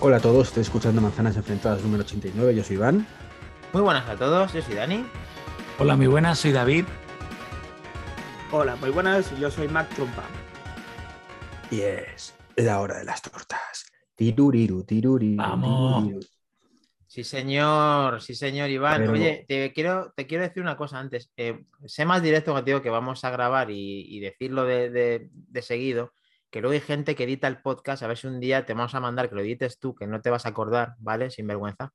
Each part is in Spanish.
Hola a todos, estoy escuchando Manzanas Enfrentadas número 89, yo soy Iván. Muy buenas a todos, yo soy Dani. Hola, muy buenas, soy David. Hola, muy buenas, yo soy Mac Trumpa. Y es la hora de las tortas. Tiruriru, tiruriru. Vamos. tiruriru. Sí, señor, sí, señor Iván. Pero- Oye, te quiero, te quiero decir una cosa antes. Eh, sé más directo contigo que vamos a grabar y, y decirlo de, de- de seguido, que luego hay gente que edita el podcast, a ver si un día te vamos a mandar que lo edites tú, que no te vas a acordar, ¿vale? Sin vergüenza.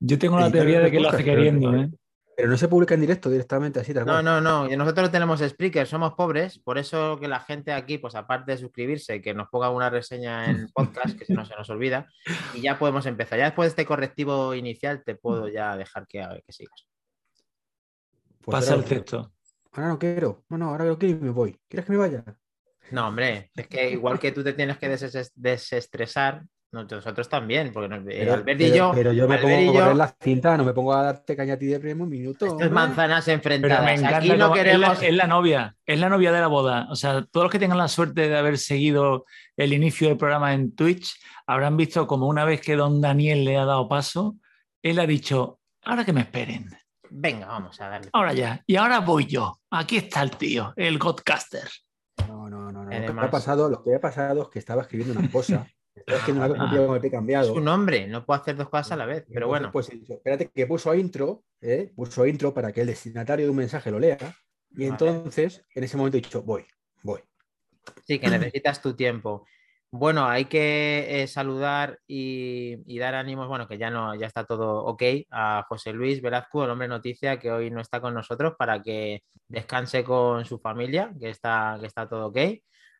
Yo tengo la teoría de que lo hace queriendo, ¿eh? Pero no se publica en directo directamente así, tal No, cual. no, no. y Nosotros tenemos Spreaker, somos pobres, por eso que la gente aquí, pues aparte de suscribirse, que nos ponga una reseña en podcast, que si no se nos olvida, y ya podemos empezar. Ya después de este correctivo inicial, te puedo ya dejar que, que sigas. Pues Pasa el texto. Ahora no quiero. No, no, ahora lo quiero y me voy. ¿Quieres que me vaya? No, hombre, es que igual que tú te tienes que deses- desestresar, nosotros también, porque nos- eh, Pero, Albert y yo, pero yo me Albert pongo a yo, correr la cinta, no me pongo a darte caña a ti de primer minuto. esto es manzanas me enfrentadas. encanta Aquí no cómo- es, la, queremos. es la novia, es la novia de la boda. O sea, todos los que tengan la suerte de haber seguido el inicio del programa en Twitch habrán visto como una vez que don Daniel le ha dado paso, él ha dicho, ahora que me esperen, Venga, vamos a darle. ahora ya. Y ahora voy yo. Aquí está el tío, el Godcaster. No, no, no. no. Lo, que ha pasado, lo que ha pasado es que estaba escribiendo una cosa. Estaba escribiendo una cosa que el pie cambiado. Es un hombre, no puedo hacer dos cosas a la vez, pero entonces, bueno. Pues he dicho, espérate, que puso intro, ¿eh? puso intro para que el destinatario de un mensaje lo lea. Y entonces, en ese momento he dicho, voy, voy. Sí, que necesitas tu tiempo. Bueno, hay que eh, saludar y, y dar ánimos, bueno, que ya no, ya está todo ok, a José Luis Velazco, el hombre noticia, que hoy no está con nosotros para que descanse con su familia, que está, que está todo ok.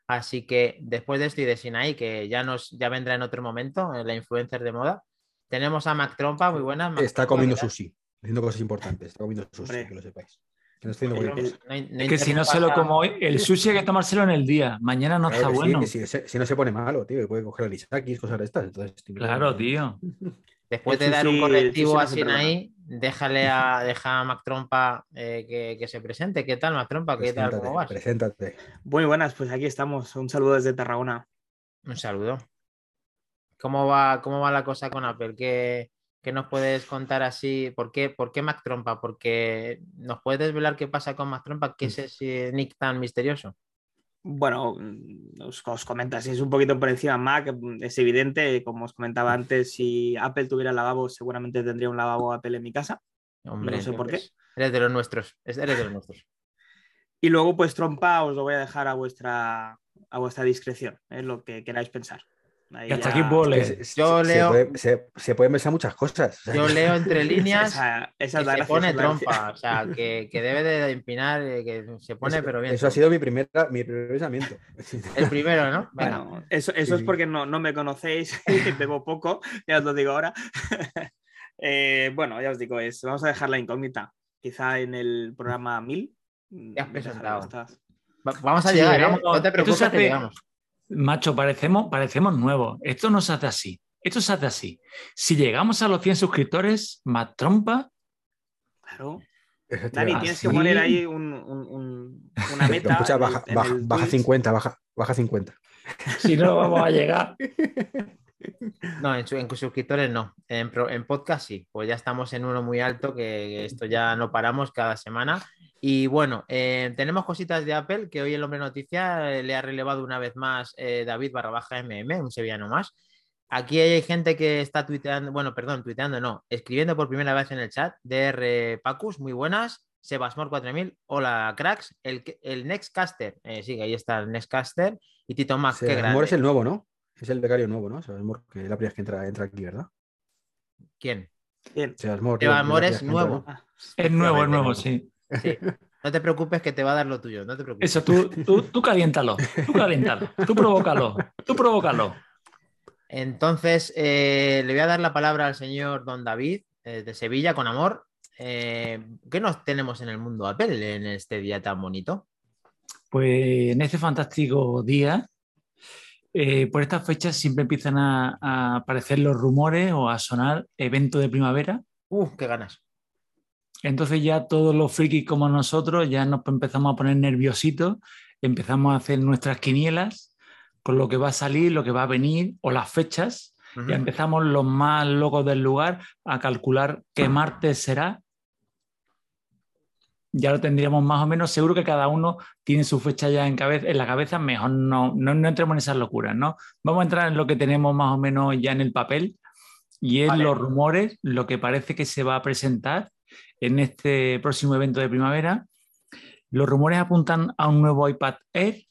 Así que después de esto y de Sinaí, que ya nos, ya vendrá en otro momento, eh, la influencer de moda, tenemos a Mac Trompa, muy buenas. Mac Está Trompa, comiendo sushi, haciendo cosas importantes. Está comiendo sushi, Hombre. que lo sepáis. Que no estoy El-. No Es que si no se lo como hoy, el sushi hay que tomárselo en el día. Mañana no Claro está que sí, bueno. que si, no se pone malo, tío, que puede coger anisakis, cosas de estas. Entonces, Claro, tío. Después El de dar un correctivo el a se Sinaí, déjale a, deja a Mac Trompa eh, que, que se presente. ¿Qué tal, Mac Trompa? ¿Qué tal? ¿Cómo vas? Preséntate, preséntate. Muy buenas, pues aquí estamos. Un saludo desde Tarragona. Un saludo. ¿Cómo va, cómo va la cosa con Apple? ¿Qué, qué nos puedes contar así? ¿Por qué, por qué Mac Trompa? Porque nos puedes desvelar qué pasa con Mac Trompa, qué es ese nick tan misterioso. Bueno, mm, os, os comento así, es un poquito por encima Mac, mm, es evidente, como os comentaba antes, si Apple tuviera lavabo, seguramente tendría un lavabo Apple en mi casa. Hombre, No sé por qué. Eres de los nuestros. es- Eres de los nuestros. Y luego, pues trompa, os lo voy a dejar a vuestra, a vuestra discreción, es lo que queráis pensar. Ahí Y hasta ya- aquí puedo leer. Se- se- Yo se leo- puede- Se, se pueden pensar muchas cosas. Yo leo entre líneas. Esa, esa que es la se pone trompa, o sea, que, que debe de empinar, eh, que se pone, eso, pero bien. eso ha sido mi, primera, mi primer pensamiento. El primero, ¿no? Bueno, eso, eso Sí. es porque no, no me conocéis, bebo poco, ya os lo digo ahora. Eh, bueno, ya os digo, es, vamos a dejar la incógnita. Quizá en el programa 1000. Ya has presentado. Vamos a Sí, llegar, ¿eh? No te preocupes que llegamos. Macho, parecemos, parecemos nuevos. Esto no se hace así. Esto se hace así. Si llegamos a los 100 suscriptores, más trompa, Claro. Dani, tienes que ¿Ah, poner ahí un- un- un- una meta. Escucha, baja, en baja, baja Twitch. 50, baja, baja 50. si no vamos a llegar. No, en, en suscriptores no. En, pro- en podcast sí. Pues ya estamos en uno muy alto, que, que esto ya no paramos cada semana. Y bueno, eh, tenemos cositas de Apple que hoy el hombre noticia eh, le ha relevado una vez más eh, David barra baja MM, un sevillano más. Aquí hay gente que está tuiteando, bueno, perdón, tuiteando no, escribiendo por primera vez en el chat. DR Pacus, muy buenas. Sebasmor 4000, hola cracks. El, el Nextcaster, eh, sí, ahí está el Nextcaster. Y Tito Mac, qué Sebasmor grande. es el nuevo, ¿no? Es el becario nuevo, ¿no? Sebasmor, que es la primera vez que entra, entra aquí, ¿verdad? ¿Quién? Bien. Sebasmor. Sebasmor es nuevo. Es nuevo, es nuevo, sí. Sí. No te preocupes que te va a dar lo tuyo, no te preocupes. Eso, tú, tú, tú caliéntalo, tú caliéntalo, tú provócalo, tú provócalo. Entonces, eh, le voy a dar la palabra al señor Don David eh, de Sevilla con amor. Eh, ¿Qué nos tenemos en el mundo Apple en este día tan bonito? Pues en este fantástico día, por estas fechas siempre empiezan a, a aparecer los rumores o a sonar eventos de primavera. ¡Uh, qué ganas! Entonces ya todos los frikis como nosotros ya nos empezamos a poner nerviositos, empezamos a hacer nuestras quinielas con lo que va a salir, lo que va a venir o las fechas Ya empezamos los más locos del lugar a calcular qué martes será. Ya lo tendríamos más o menos. Seguro que cada uno tiene su fecha ya en, cabeza, en la cabeza. Mejor no, no, no entremos en esas locuras, ¿no? Vamos a entrar en lo que tenemos más o menos ya en el papel y es los rumores, lo que parece que se va a presentar en este próximo evento de primavera. Los rumores apuntan a un nuevo iPad Air.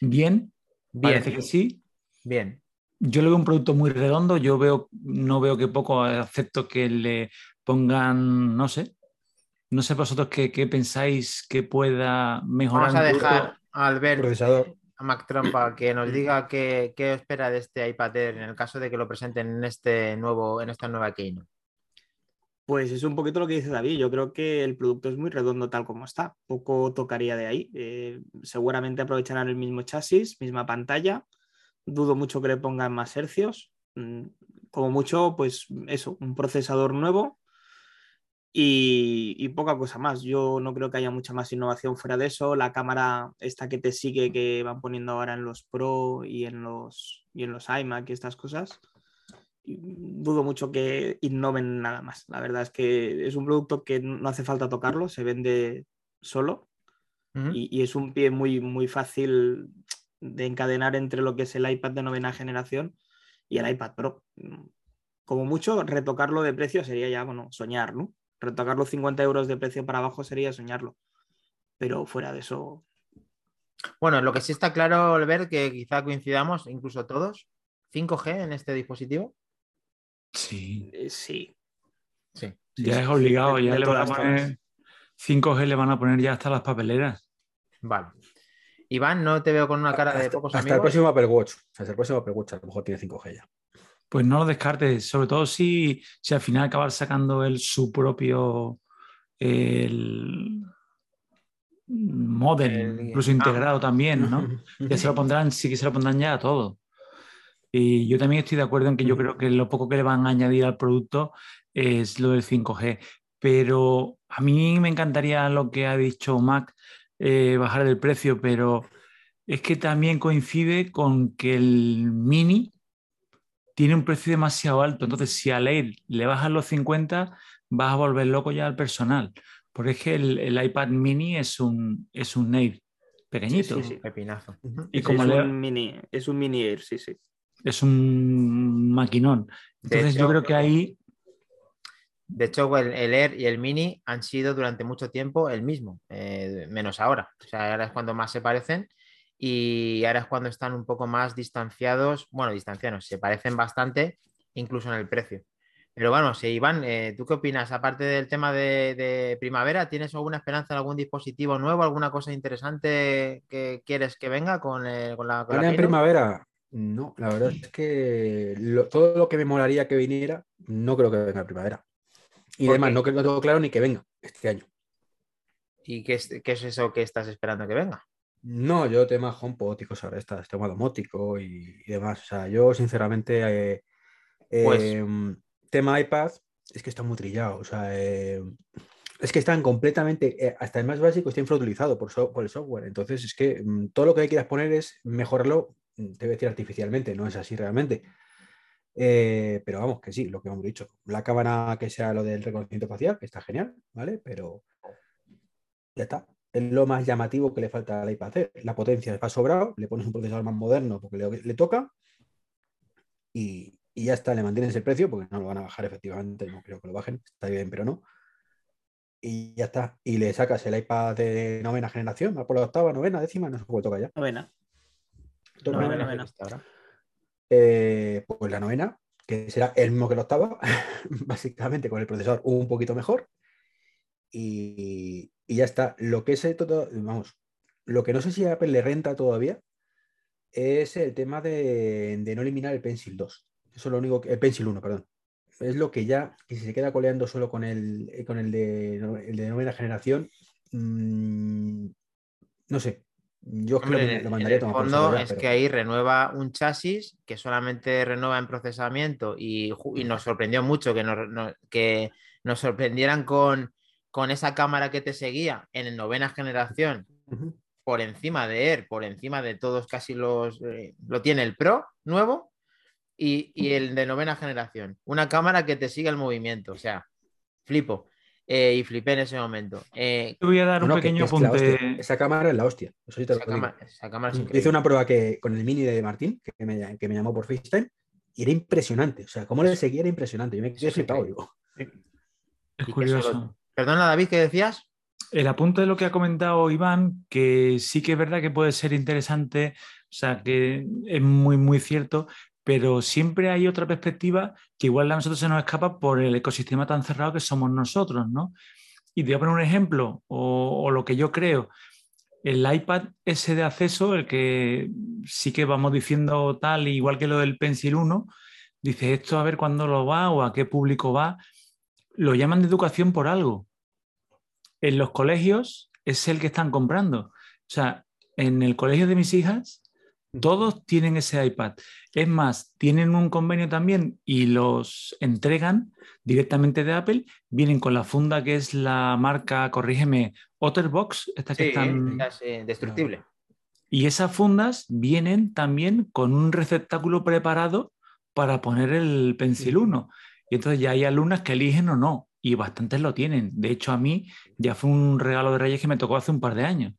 Bien, Bien. parece que sí. Bien. Yo le veo un producto muy redondo. Yo veo, no veo que poco acepto que le pongan, no sé. No sé vosotros qué, qué pensáis que pueda mejorar. Vamos a dejar a Albert, Procesador. a Mac Trumpa, que nos diga qué, qué espera de este iPad Air en el caso de que lo presenten en este nuevo, en esta nueva Keynote. Pues es un poquito lo que dice David. Yo creo que el producto es muy redondo tal como está. Poco tocaría de ahí. Eh, seguramente aprovecharán el mismo chasis, misma pantalla. Dudo mucho que le pongan más hercios. Mm, Como mucho, pues eso, un procesador nuevo y, poca cosa más. Yo no creo que haya mucha más innovación fuera de eso. La cámara esta que te sigue que van poniendo ahora en los Pro y en los, y en los iMac y estas cosas dudo mucho que innoven nada más. La verdad es que es un producto que no hace falta tocarlo, se vende solo y, y es un pie muy, muy fácil de encadenar entre lo que es el iPad de novena generación y el iPad Pro. Como mucho, retocarlo de precio sería ya, bueno, soñar, ¿no? Retocarlo 50 euros de precio para abajo sería soñarlo. Pero fuera de eso, Bueno, lo que sí está claro, Albert, que quizá coincidamos, incluso todos, 5G en este dispositivo. Sí, eh, sí. Sí. Ya sí, es obligado. ya de le van a poner formas. 5G, le van a poner ya hasta las papeleras. Vale. Iván, no te veo con una cara de hasta, pocos hasta el amigos. próximo Apple Watch. Hasta el próximo Apple Watch a lo mejor tiene 5G ya. Pues no lo descartes, sobre todo si, si al final acabar sacando él su propio el modem, El- incluso ah. integrado también, ¿no? Que se lo pondrán, sí que se lo pondrán ya a todo. Y yo también estoy de acuerdo en que yo creo que lo poco que le van a añadir al producto es lo del 5G. Pero a mí me encantaría lo que ha dicho Mac, eh, bajar el precio, pero es que también coincide con que el Mini tiene un precio demasiado alto. Entonces, si a Air le bajan los 50, vas a volver loco ya al personal. Porque es que el, el iPad Mini es un, es un Air pequeñito. Sí, sí, sí. Pepinazo. Y Sí, como es, le- un mini, es un mini Air, sí, sí. Es un maquinón. Entonces, hecho- yo creo que ahí De hecho, el, el Air y el Mini han sido durante mucho tiempo el mismo, eh, menos ahora. O sea, ahora es cuando más se parecen y ahora es cuando están un poco más distanciados. Bueno, distanciados, se parecen bastante, incluso en el precio. Pero bueno, sí, Iván, eh, ¿tú qué opinas? Aparte del tema de, de primavera, ¿tienes alguna esperanza en algún dispositivo nuevo, alguna cosa interesante que quieres que venga con, con la, con la primavera, no, la verdad es que lo- todo lo que me molaría que viniera, no creo que venga en primavera. Y ¿Por además, qué? no, creo- no tengo claro ni que venga este año. ¿Y qué es, qué es eso que estás esperando que venga? No, yo tema HomePod y cosas de estas, tema domótico y, y demás. O sea, yo sinceramente, eh, Pues- eh, tema iPad, es que está muy trillado. O sea, eh, es que están completamente, eh, hasta el más básico está infrautilizado por, so- por el software. Entonces, es que mm, todo lo que quieras poner es mejorarlo, te voy a decir artificialmente, no es así realmente. Eh, pero vamos, que sí, lo que hemos dicho. La cámara que sea lo del reconocimiento facial, que está genial, ¿vale? Pero ya está. Es lo más llamativo que le falta al iPad Air. La potencia va sobrado, le pones un procesador más moderno porque le, toca y, y ya está, le mantienes el precio porque no lo van a bajar efectivamente, no creo que lo bajen, está bien, pero no. Y ya está. Y le sacas el iPad de novena generación, por la octava, novena, décima, no sé cuál toca ya. Novena. Novena, novena. novena. Eh, pues la novena, que será el mismo que la octava, básicamente con el procesador un poquito mejor. Y, y ya está. Lo que es todo, vamos, lo que no sé si a Apple le renta todavía es el tema de, de no eliminar el Pencil 2. Eso es lo único que, el Pencil 1, perdón. Es lo que ya, que si se queda coleando solo con el, eh, con el, de, el de novena generación, mm, no sé. Yo es que Hombre, en el- lo mandaría el fondo es pero- que ahí renueva un chasis que solamente renueva en procesamiento y, y nos sorprendió mucho que nos, no- que nos sorprendieran con, con esa cámara que te seguía en novena generación por encima de Air, por encima de todos casi los... eh, lo tiene el Pro nuevo y, y el de novena generación. Una cámara que te siga el movimiento. O sea, flipo. Eh, y flipé en ese momento. Eh, Te voy a dar No, un no, pequeño apunte. Esa cámara es la hostia. Eso sí te lo esa, digo. cámara, esa cámara es Yo increíble. hice una prueba que, con el mini de Martín, que me, que me llamó por FaceTime, y era impresionante. O sea, cómo le seguía era impresionante. Yo me quedé flipado. Digo, Es curioso. solo- Perdona, David, ¿qué decías? El apunte de lo que ha comentado Iván, que sí que es verdad que puede ser interesante, o sea, que es muy, muy cierto, pero siempre hay otra perspectiva que igual a nosotros se nos escapa por el ecosistema tan cerrado que somos nosotros, ¿no? Y te voy a poner un ejemplo, o, o lo que yo creo. El iPad ese de acceso, el que sí que vamos diciendo tal, igual que lo del Pencil 1, dice esto a ver cuándo lo va o a qué público va, lo llaman de educación por algo en los colegios es el que están comprando. O sea, en el colegio de mis hijas, todos tienen ese iPad. Es más, tienen un convenio también y los entregan directamente de Apple. Vienen con la funda que es la marca, corrígeme, Otterbox, esta que están... esa es, eh, destructible. Y esas fundas vienen también con un receptáculo preparado para poner el Pencil 1. Y entonces ya hay alumnas que eligen o no, y bastantes lo tienen. De hecho, a mí ya fue un regalo de Reyes que me tocó hace un par de años.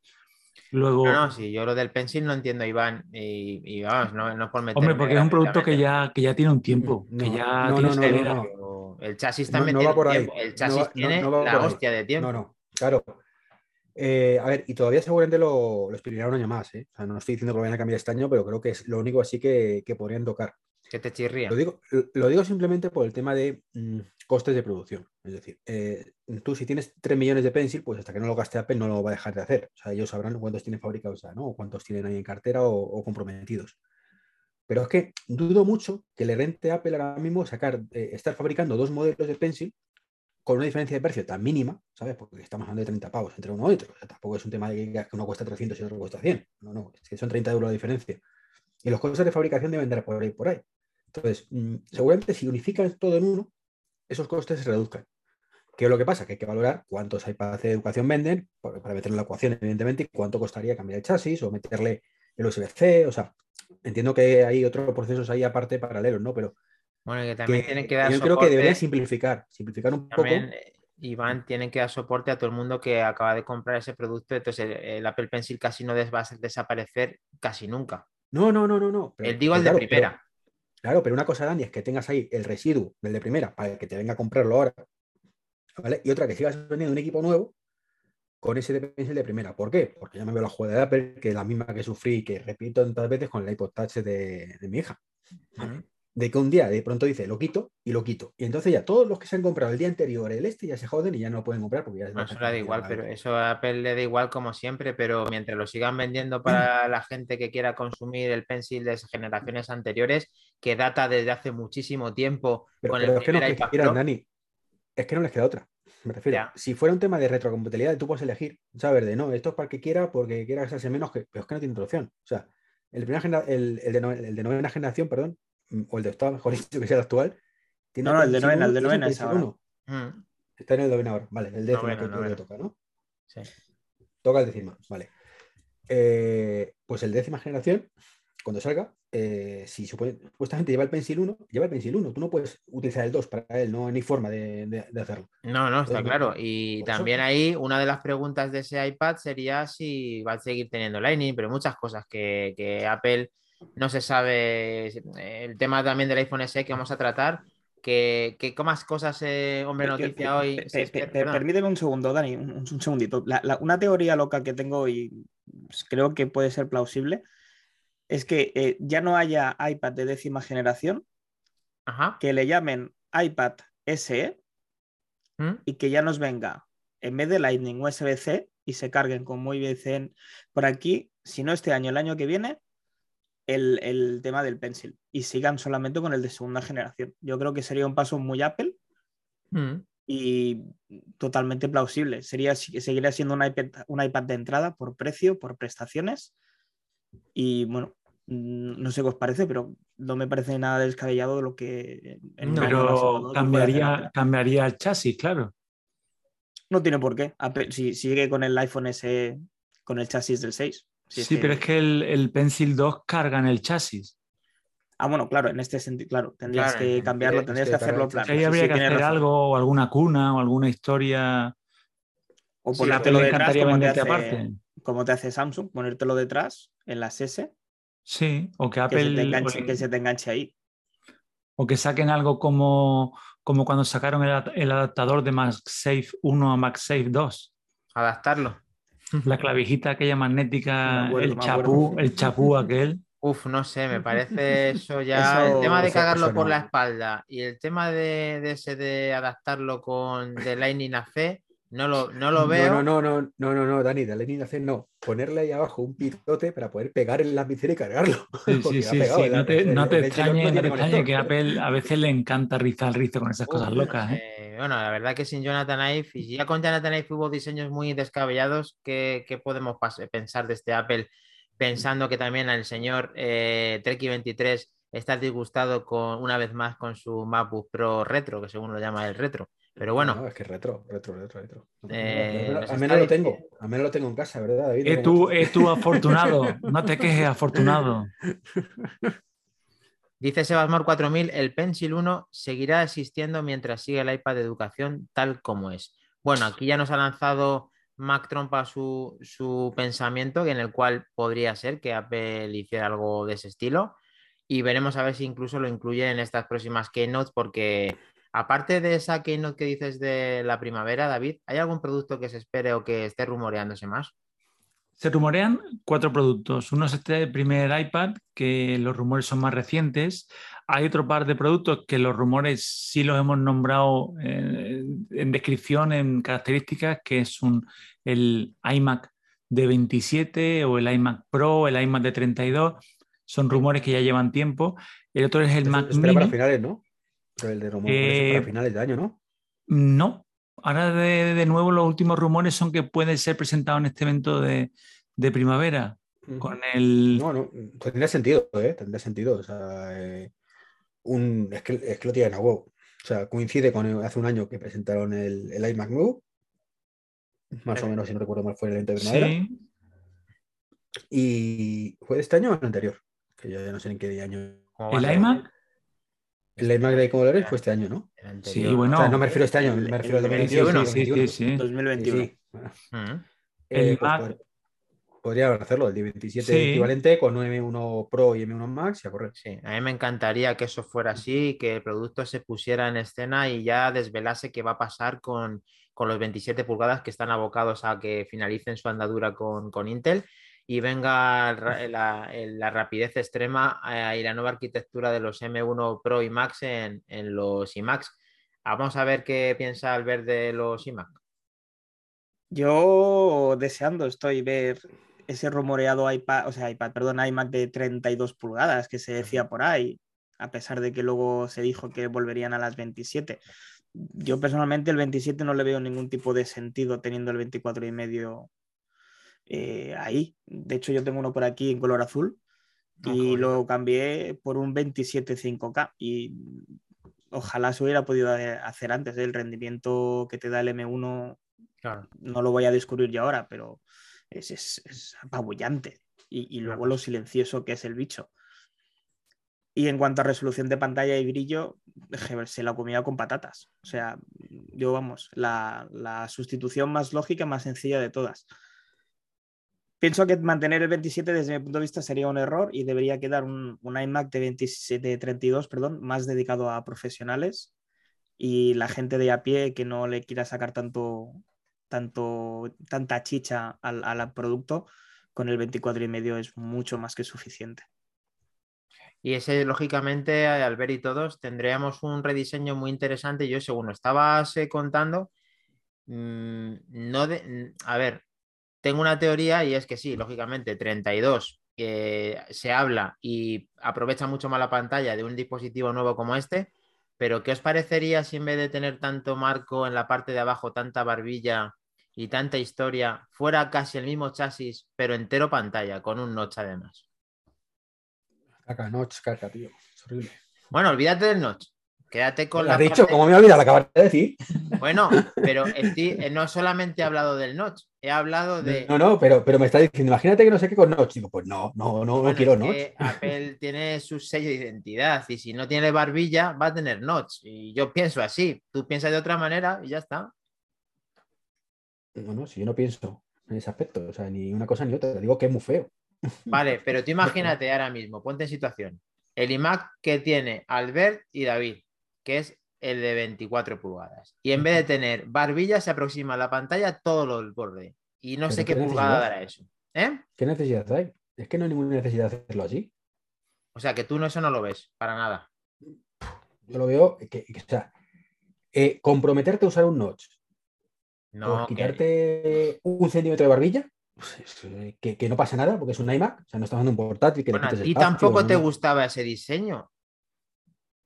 Luego, No, no, sí, yo lo del pencil no entiendo, Iván. Y, y vamos, no, no por meterme hombre, porque es un producto que ya, que ya tiene un tiempo, que No, ya no, tiene no, su no, no, vida. no. Pero El chasis también no tiene va por ahí. tiempo. El chasis tiene la ahí. hostia de tiempo. No, no, claro. Eh, a ver, y todavía seguramente lo, lo un año más. ¿eh? O sea, no estoy diciendo que lo vayan a cambiar este año, pero creo que es lo único así que, que podrían tocar. Te chirría. Lo digo, lo digo simplemente por el tema de mm, costes de producción. Es decir, eh, tú si tienes 3 millones de pencil, pues hasta que no lo gaste Apple no lo va a dejar de hacer. O sea, ellos sabrán cuántos tienen fabricados ya, ¿no? O cuántos tienen ahí en cartera o, o comprometidos. Pero es que dudo mucho que le rente a Apple ahora mismo sacar, eh, estar fabricando dos modelos de pencil con una diferencia de precio tan mínima, ¿sabes? Porque estamos hablando de 30 pavos entre uno y otro. O sea, tampoco es un tema de que uno cuesta 300 y otro cuesta 100. No, no, es que son 30 euros la diferencia. Y los costes de fabricación deben dar por ahí, por ahí. Entonces, mm, seguramente si unifican todo en uno, esos costes se reduzcan. ¿Qué es lo que pasa? Que hay que valorar cuántos iPads de educación venden para para meter en la ecuación, evidentemente, y cuánto costaría cambiar el chasis o meterle el USB-C. O sea, entiendo que hay otros procesos ahí aparte paralelos, ¿no? Pero Bueno, que también que tienen que dar yo creo que deberían simplificar, simplificar un También, poco. eh, Iván, tienen que dar soporte a todo el mundo que acaba de comprar ese producto. Entonces, el, el Apple Pencil casi no va a desaparecer casi nunca. No, no, no, no, no. pero- el digo pero el de pero- primera. Claro, pero una cosa, Dani, es que tengas ahí el residuo del de primera para el que te venga a comprarlo ahora, ¿vale? Y otra que sigas vendiendo un equipo nuevo con ese de de primera. ¿Por qué? Porque ya me veo la jugada de Apple, que es la misma que sufrí y que repito tantas veces con el iPod Touch de, mi hija. De que un día de pronto dice, lo quito y lo quito. Y entonces ya todos los que se han comprado el día anterior el este ya se joden y ya no lo pueden comprar porque ya No, es eso le da igual, pero eso a Apple le da igual como siempre, pero mientras lo sigan vendiendo para la gente que quiera consumir el pencil de generaciones anteriores, que data desde hace muchísimo tiempo Pero, con pero el es que no primer que quieran. Dani. Es que no les queda otra. Me refiero. Ya. Si fuera un tema de retrocompatibilidad, tú puedes elegir, ¿sabes? De no, esto es para el que quiera, porque quiera gastarse menos, que, pero es que no tiene otra opción. O sea, el, primera genera- el, el de, no- el de novena generación, perdón, mm, o el de octava, mejor dicho, que sea el actual. tiene No, no, el de novena, el 1 de novena es ahora. 1. Mm, Está en el novena ahora. Vale, el décimo Novena, que novena. toca, ¿no? sí. Toca el décimo, vale. Eh, pues el décima generación, cuando salga, eh, si supone- supuestamente lleva el Pencil 1, lleva el Pencil 1. Tú no puedes utilizar el 2 para él, no hay ni forma de, de- de hacerlo. No, no, está Entonces, claro. Y eso- también ahí una de las preguntas de ese iPad sería si va a seguir teniendo Lightning, pero muchas cosas que, que Apple no se sabe. El tema también del iPhone SE que vamos a tratar, que, que ¿qué más cosas, eh, hombre, noticia hoy. Sí, permíteme un segundo, Dani, un, un segundito. La- la- una teoría loca que tengo y pues, creo que puede ser plausible es que eh, ya no haya iPad de décima generación, Ajá. que le llamen iPad SE ¿Mm? y que ya nos venga en vez de Lightning USB-C y se carguen con muy bien por aquí, si no este año, el año que viene, el, el tema del Pencil y sigan solamente con el de segunda generación. Yo creo que sería un paso muy Apple Mm. y totalmente plausible. Sería, seguiría siendo un iPad, un iPad de entrada por precio, por prestaciones. Y bueno, mm, no sé qué os parece, pero no me parece nada descabellado de lo que en No, Pero cambiaría, cambiaría el chasis, claro. No tiene por qué. Apple- si sigue con el iPhone S con el chasis del 6. Si Sí, pero es que el, el Pencil 2 carga en el chasis. Ah, bueno, claro, en este sentido, claro, tendrías Claro, que cambiarlo, tendrías que que hacerlo claro, plano. Ahí sí, habría sí, que hacer razón. algo o alguna cuna o alguna historia. O Sí, ponértelo me detrás, encantaría como te, hace, aparte. como te hace Samsung, ponértelo detrás en las S, Sí, o que que, Apple se te o enganche, en- que se te enganche ahí. o que saquen algo como, como cuando sacaron el, el adaptador de MagSafe 1 a MagSafe 2. Adaptarlo. La clavijita aquella magnética, acuerdo, el chapú, el chapú aquel. Uf, no sé, me parece eso ya. Eso- el tema de eso- cagarlo eso por no. la espalda y el tema de, de ese de adaptarlo con de Lightning a C, no lo, no lo veo. No, no, no, no, no, no, no, Dani, de Lenin hacer no. Ponerle ahí abajo un pitote para poder pegar el lapicero y cargarlo. Sí, sí, sí, pegado, sí. No te, no te el Edge Lock extrañe, no tiene te extrañe conector. que Apple a veces le encanta rizar el rizo con esas cosas locas. ¿eh? eh, bueno, la verdad que sin Jonathan Ive, y ya con Jonathan Ive hubo diseños muy descabellados, ¿qué, qué podemos pensar de este Apple? Pensando que también el señor eh, Treki23 está disgustado con, una vez más con su MacBook Pro retro, que según lo llama el retro. Pero bueno, No, es que es retro, retro, retro, retro. Eh, al menos lo tengo, al menos lo tengo en casa, ¿verdad, David? Es No tú, como tú. es tú afortunado. No te quejes, afortunado. Dice Sebasmor 4000, el Pencil 1 seguirá existiendo mientras siga el iPad de educación tal como es. Bueno, aquí ya nos ha lanzado Mac Trompa su, su pensamiento en el cual podría ser que Apple hiciera algo de ese estilo y veremos a ver si incluso lo incluye en estas próximas keynotes porque aparte de esa keynote que dices de la primavera, David, ¿hay algún producto que se espere o que esté rumoreándose más? Se rumorean cuatro productos. Uno es este primer iPad, que los rumores son más recientes. Hay otro par de productos que los rumores sí los hemos nombrado eh, en descripción, en características, que es un, el iMac de 27 o el iMac Pro, el iMac de 32. Son rumores que ya llevan tiempo. El otro es el Eso Mac espera para Mini. finales, ¿no? Pero el de rumor Eh, para finales de año, ¿no? No, ahora de, de nuevo los últimos rumores son que puede ser presentado en este evento de, de primavera con el... No, no, tendría sentido, ¿eh? Tendría sentido. O sea, eh, un, es, que, es que lo tienen a huevo. O sea, coincide con el- hace un año que presentaron el, el iMac nuevo. Más o menos, si no recuerdo mal, fue el evento de primavera. Sí, Y fue de este año o el anterior. Que yo ya no sé en qué año. ¿Cómo va a el iMac, El iMac de Commodore fue este año, ¿no? Sí, bueno. o sea, no me refiero a este año, me refiero al el 2021. sí, sí, sí, sí, sí. 2021. Sí, sí. Bueno. El eh, pues Mac- podría hacerlo, el de 27 Sí. equivalente con un M1 Pro y M1 Max y a correr. Sí, a mí me encantaría que eso fuera así, que el producto se pusiera en escena y ya desvelase qué va a pasar con, con los 27 pulgadas que están abocados a que finalicen su andadura con, con Intel y venga la, rapidez extrema eh, y la nueva arquitectura de los M1 Pro y Max en, en los iMacs. Vamos a ver qué piensa Albert de los iMac. Yo deseando estoy ver ese rumoreado iPad, o sea, iPad, perdón, iMac de 32 pulgadas que se decía por ahí, a pesar de que luego se dijo que volverían a las 27. Yo personalmente el 27 no le veo ningún tipo de sentido teniendo el 24 y medio eh, ahí. De hecho, yo tengo uno por aquí en color azul y lo cambié por un 27 5K y ojalá se hubiera podido hacer antes. ¿eh? El rendimiento que te da el M1 Claro. no lo voy a descubrir yo ahora, pero es, es- es apabullante. Y, y luego lo silencioso que es el bicho. Y en cuanto a resolución de pantalla y brillo, se la comía con patatas. O sea, yo vamos, la, la sustitución más lógica, más sencilla de todas. Pienso que mantener el 27 desde mi punto de vista sería un error y debería quedar un, un iMac de 27, 32, perdón, más dedicado a profesionales y la gente de a pie que no le quiera sacar tanto, tanto, tanta chicha al, al producto, con el 24 y medio es mucho más que suficiente. Y ese, lógicamente, al ver y todos, tendríamos un rediseño muy interesante. Yo, según estabas eh, contando, mm, no de, mm, a ver, tengo una teoría y es que sí, lógicamente, 32 eh, se habla y aprovecha mucho más la pantalla de un dispositivo nuevo como este, pero ¿qué os parecería si en vez de tener tanto marco en la parte de abajo, tanta barbilla y tanta historia, fuera casi el mismo chasis, pero entero pantalla, con un notch además? Caca, notch, caca, tío. Es horrible. Bueno, olvídate del notch. Quédate con Lo la has dicho, parte- como me olvidado, lo acabas de decir. Bueno, pero eh, no solamente he hablado del notch, he hablado de. No, no, pero, pero me está diciendo, imagínate que no sé qué con Notch. Digo, pues no, no, no, Bueno, no quiero Notch. Apple tiene su sello de identidad y si no tiene barbilla va a tener notch. Y yo pienso así, tú piensas de otra manera y ya está. No, no, si yo no pienso en ese aspecto, o sea, ni una cosa ni otra, digo que es muy feo. Vale, pero tú imagínate ahora mismo, ponte en situación. El iMac que tiene Albert y David, que es el de 24 pulgadas. Y en vez de tener barbilla, se aproxima a la pantalla todo lo del borde. Y no sé qué qué pulgada dará eso. ¿Eh? ¿Qué necesidad hay? Es que no hay ninguna necesidad de hacerlo así. O sea, que tú no, eso no lo ves, para nada. Yo lo veo que, que, o sea, eh, comprometerte a usar un notch No, que- quitarte un centímetro de barbilla, pues es, eh, que, que no pasa nada porque es un iMac, o sea, no estás dando un portátil que le Bueno, a quites ti espacio, tampoco no, te gustaba ese diseño.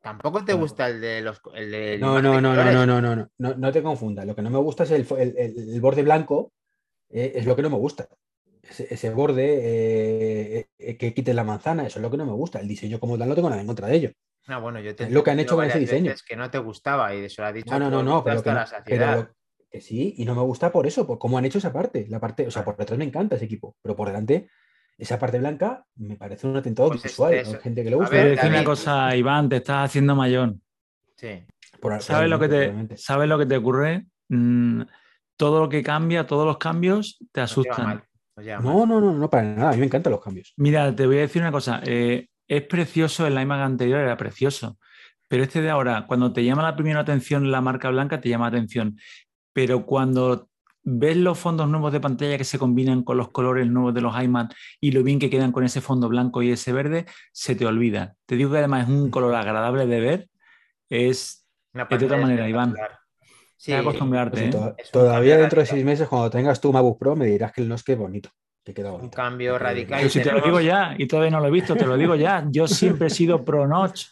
Tampoco te gusta el de los. El del No, no, de no, no, no, no, no, no, no, no te confundas. Lo que no me gusta es el, el- el- borde blanco, eh, es lo que no me gusta. Ese, ese borde eh, eh, que quite la manzana, eso es lo que no me gusta. El diseño como tal no tengo nada en contra de ello. No, bueno, yo te Es lo que han he hecho con ese diseño. veces Que no te gustaba y de eso lo has dicho. No, no, no, no, pero, que, no- pero lo- que sí, y no me gusta por eso, por cómo han hecho esa parte. La parte, o sea, por detrás me encanta ese equipo, pero por delante, esa parte blanca me parece un atentado Pues es eso. Hay gente que le gusta. Te voy a ver, decir una cosa, Iván, te estás haciendo mayor. Sí. por- ¿Sabes lo que te. ¿sabes lo que te ocurre? Mm, todo lo que cambia, todos los cambios te Nos lleva asustan. mal, nos lleva mal. No, no, no, no, para nada. A mí me encantan los cambios. Mira, te voy a decir una cosa. eh, es precioso, el iMac anterior era precioso, pero este de ahora, cuando te llama la primera atención la marca blanca, te llama la atención. Pero cuando ves los fondos nuevos de pantalla que se combinan con los colores nuevos de los iMac y lo bien que quedan con ese fondo blanco y ese verde, se te olvida. Te digo que además es un color agradable de ver. Es Una es de otra manera, Iván. Sí, Hay que acostumbrarte. Pues ¿eh? to- todavía dentro de seis meses, cuando tengas tu MacBook Pro, me dirás que el no es que bonito, que queda un cambio radical. Pero si te lo digo ya y todavía no lo he visto, te lo digo ya. Yo siempre he sido pro notch.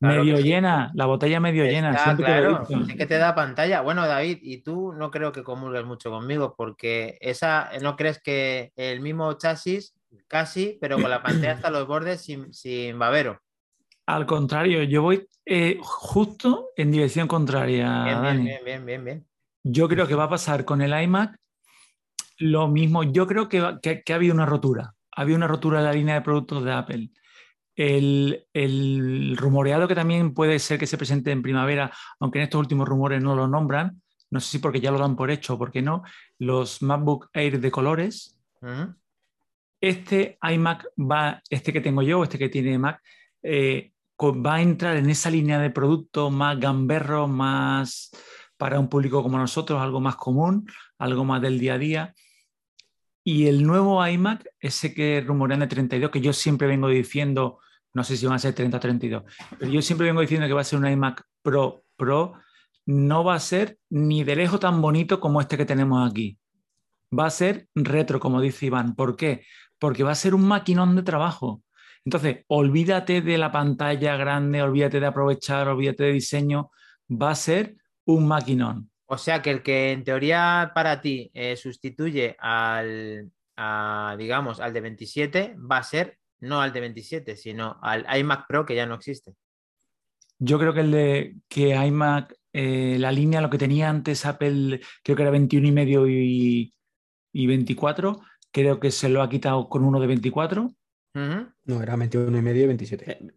Claro medio que sí. llena, la botella medio llena. Siempre claro, sí que te da pantalla. Bueno, David, y tú no creo que comulgues mucho conmigo, porque esa, ¿no crees que el mismo chasis, casi, pero con la pantalla hasta los bordes sin, sin babero? Al contrario, yo voy eh, justo en dirección contraria, Bien, bien, Dani. bien, bien, bien, bien. Yo creo que va a pasar con el iMac lo mismo. Yo creo que, que- que ha habido una rotura. Ha habido una rotura en la línea de productos de Apple. El, el rumoreado que también puede ser que se presente en primavera, aunque en estos últimos rumores no lo nombran, no sé si porque ya lo dan por hecho o porque no, los MacBook Air de colores. Este iMac va, este que tengo yo, este que tiene Mac, eh, va a entrar en esa línea de producto más gamberro, más para un público como nosotros, algo más común, algo más del día a día. Y el nuevo iMac, ese que rumorean de 32, que yo siempre vengo diciendo, no sé si van a ser 30 o 32, pero yo siempre vengo diciendo que va a ser un iMac Pro Pro, no va a ser ni de lejos tan bonito como este que tenemos aquí. Va a ser retro, como dice Iván. ¿Por qué? Porque va a ser un maquinón de trabajo. Entonces, olvídate de la pantalla grande, olvídate de aprovechar, olvídate de diseño. Va a ser un maquinón. O sea que el que en teoría para ti eh, sustituye al, a, digamos, al de 27 va a ser no al de 27, sino al iMac Pro que ya no existe. Yo creo que el de que iMac, eh, la línea, lo que tenía antes Apple, creo que era 21 y medio y, y 24, creo que se lo ha quitado con uno de 24. Ujú. No, era 21 y medio y 27. Eh,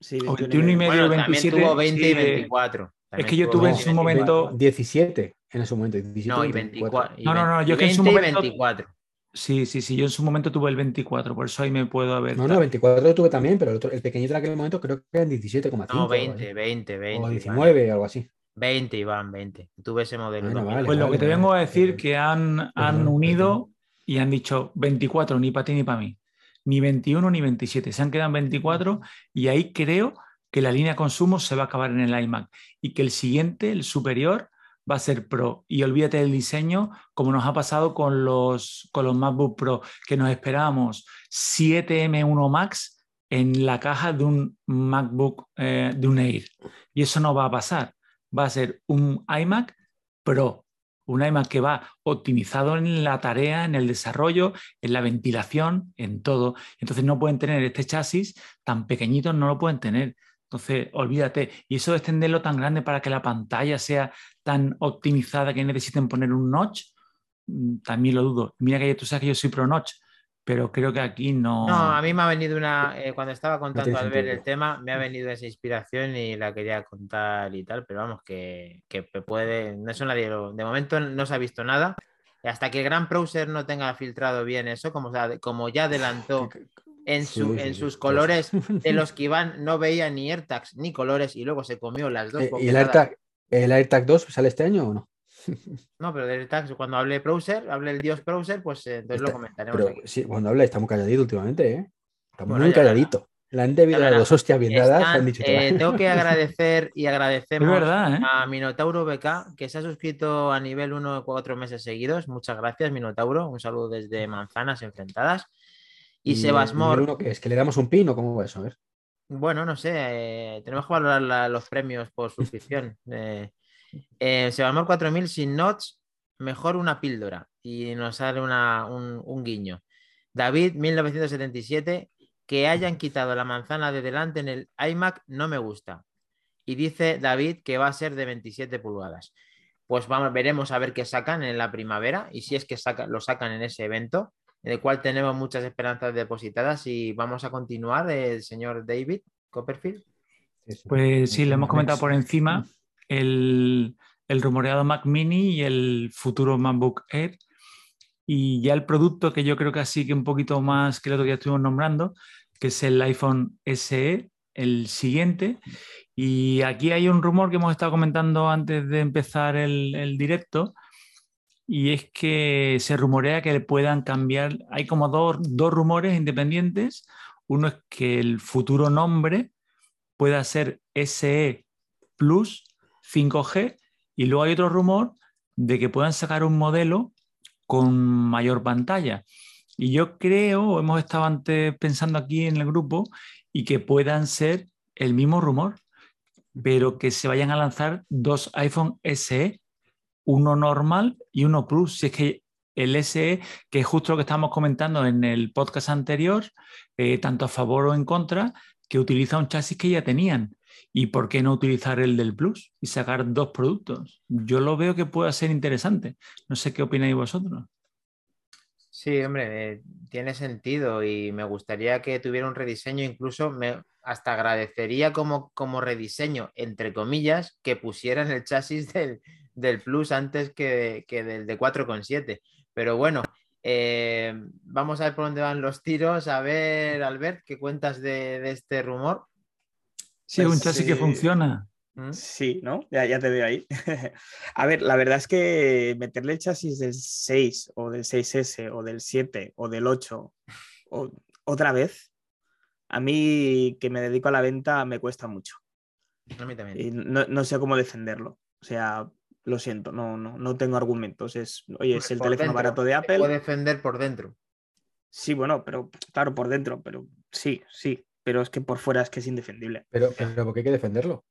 Sí, O 21 21 y medio. Bueno, 27, también tuvo 20 y sí, 24. También que yo tuve en 20 y su 24. momento- 17 en ese momento. 17 No, y 24. 24. y No, no, no, 20 yo que en su 20 y momento- 24. Sí, sí, sí. Yo en su momento tuve el 24, por eso ahí me puedo haber. No, no, 24 lo tuve también, pero el, otro, el pequeñito en aquel momento creo que eran 17,5. No, o algo así. 20, 20, 20. O Iván. 19, algo así. 20, Iván, 20. Tuve ese modelo. Bueno, vale, Pues lo vale, que te vale. vengo a decir Eh, que han, han perdón, unido y han dicho 24, ni para ti ni para mí. Ni 21 ni 27. Se han quedado en 24 y ahí creo que la línea consumo se va a acabar en el iMac y que el siguiente, el superior, va a ser Pro. Y olvídate del diseño, como nos ha pasado con los, con los MacBook Pro, que nos esperábamos 7M1 Max en la caja de un MacBook, eh, de un Air. Y eso no va a pasar. Va a ser un iMac Pro. Un iMac que va optimizado en la tarea, en el desarrollo, en la ventilación, en todo. Entonces no pueden tener este chasis tan pequeñito, no lo pueden tener. Entonces, olvídate. Y eso de extenderlo tan grande para que la pantalla sea tan optimizada que necesiten poner un notch, mm, también lo dudo. Mira que tú sabes que yo soy pro notch, pero creo que aquí no. No, a mí me ha venido una. eh, cuando estaba contando al ver el tema, me ha venido esa inspiración y la quería contar y tal, pero vamos, que, que puede. No eso nadie lo- De momento no se ha visto nada. Y hasta que el gran browser no tenga filtrado bien eso, como ya adelantó en, su, Sí, sí, en sí, sus pues. colores de los que Iván no veía ni AirTags ni colores y luego se comió las dos. Eh, ¿Y el. AirTag, el AirTag 2 sale este año o no? No, pero de AirTags, cuando hable browser, hable el dios browser, pues eh, entonces lo comentaremos. Pero aquí. sí, cuando habla está muy calladito últimamente, ¿eh? Está Bueno, muy calladito. Le han debido hablará. dos hostias bien dadas. Están, han dicho, eh, tengo que agradecer y agradecemos verdad, ¿eh? a Minotauro BK, que se ha suscrito a nivel 1 de cuatro meses seguidos. Muchas gracias, Minotauro. Un saludo desde Manzanas Enfrentadas. Y, Sebas nivel Mor, uno, que es que le damos un pin o cómo va eso, a ver. bueno, no sé, eh, tenemos que valorar la- los premios por suscripción. Eh, eh, Sebas Mor 4000 sin notes, mejor una píldora. Y nos sale una- un, un guiño. David 1977, que hayan quitado la manzana de delante en el iMac no me gusta. Y dice David que va a ser de 27 pulgadas. Pues vamos, veremos a ver qué sacan en la primavera y si es que saca- lo sacan en ese evento, en el cual tenemos muchas esperanzas depositadas y vamos a continuar, el señor David Copperfield. Pues sí, le hemos comentado por encima el, el rumoreado Mac Mini y el futuro MacBook Air. Y ya el producto que yo creo que así que un poquito más que el otro día estuvimos nombrando, que es el iPhone SE, el siguiente. Y aquí hay un rumor que hemos estado comentando antes de empezar el, el directo, y es que se rumorea que le puedan cambiar, hay como dos, dos rumores independientes. Uno es que el futuro nombre pueda ser SE Plus 5G y luego hay otro rumor de que puedan sacar un modelo con mayor pantalla. Y yo creo, hemos estado antes pensando aquí en el grupo, y que puedan ser el mismo rumor, pero que se vayan a lanzar dos iPhone SE, uno normal y uno Plus. Si es que el SE, que es justo lo que estábamos comentando en el podcast anterior, eh, tanto a favor o en contra, que utiliza un chasis que ya tenían. ¿Y por qué no utilizar el del Plus y sacar dos productos? Yo lo veo que pueda ser interesante. No sé qué opináis vosotros. Sí, hombre, eh, tiene sentido y me gustaría que tuviera un rediseño, incluso me hasta agradecería como, como rediseño, entre comillas, que pusieran el chasis del, del Plus antes que, que del de 4,7. Pero bueno, eh, vamos a ver por dónde van los tiros. A ver, Albert, ¿qué cuentas de, de este rumor? Sí, Pues, un chasis que funciona. ¿Mm? Sí, ¿no? Ya, ya te veo ahí. A ver, la verdad es que meterle el chasis del 6 o del 6S o del 7 o del 8 o, otra vez, a mí que me dedico a la venta me cuesta mucho. A mí también. Y no, no sé cómo defenderlo. O sea, lo siento, no, no, no tengo argumentos. Es, oye, es el teléfono dentro, barato de Apple. Puede defender por dentro. Sí, bueno, pero claro, por dentro, pero sí, sí. Pero es que por fuera es que es indefendible. Pero, pero porque hay que defenderlo.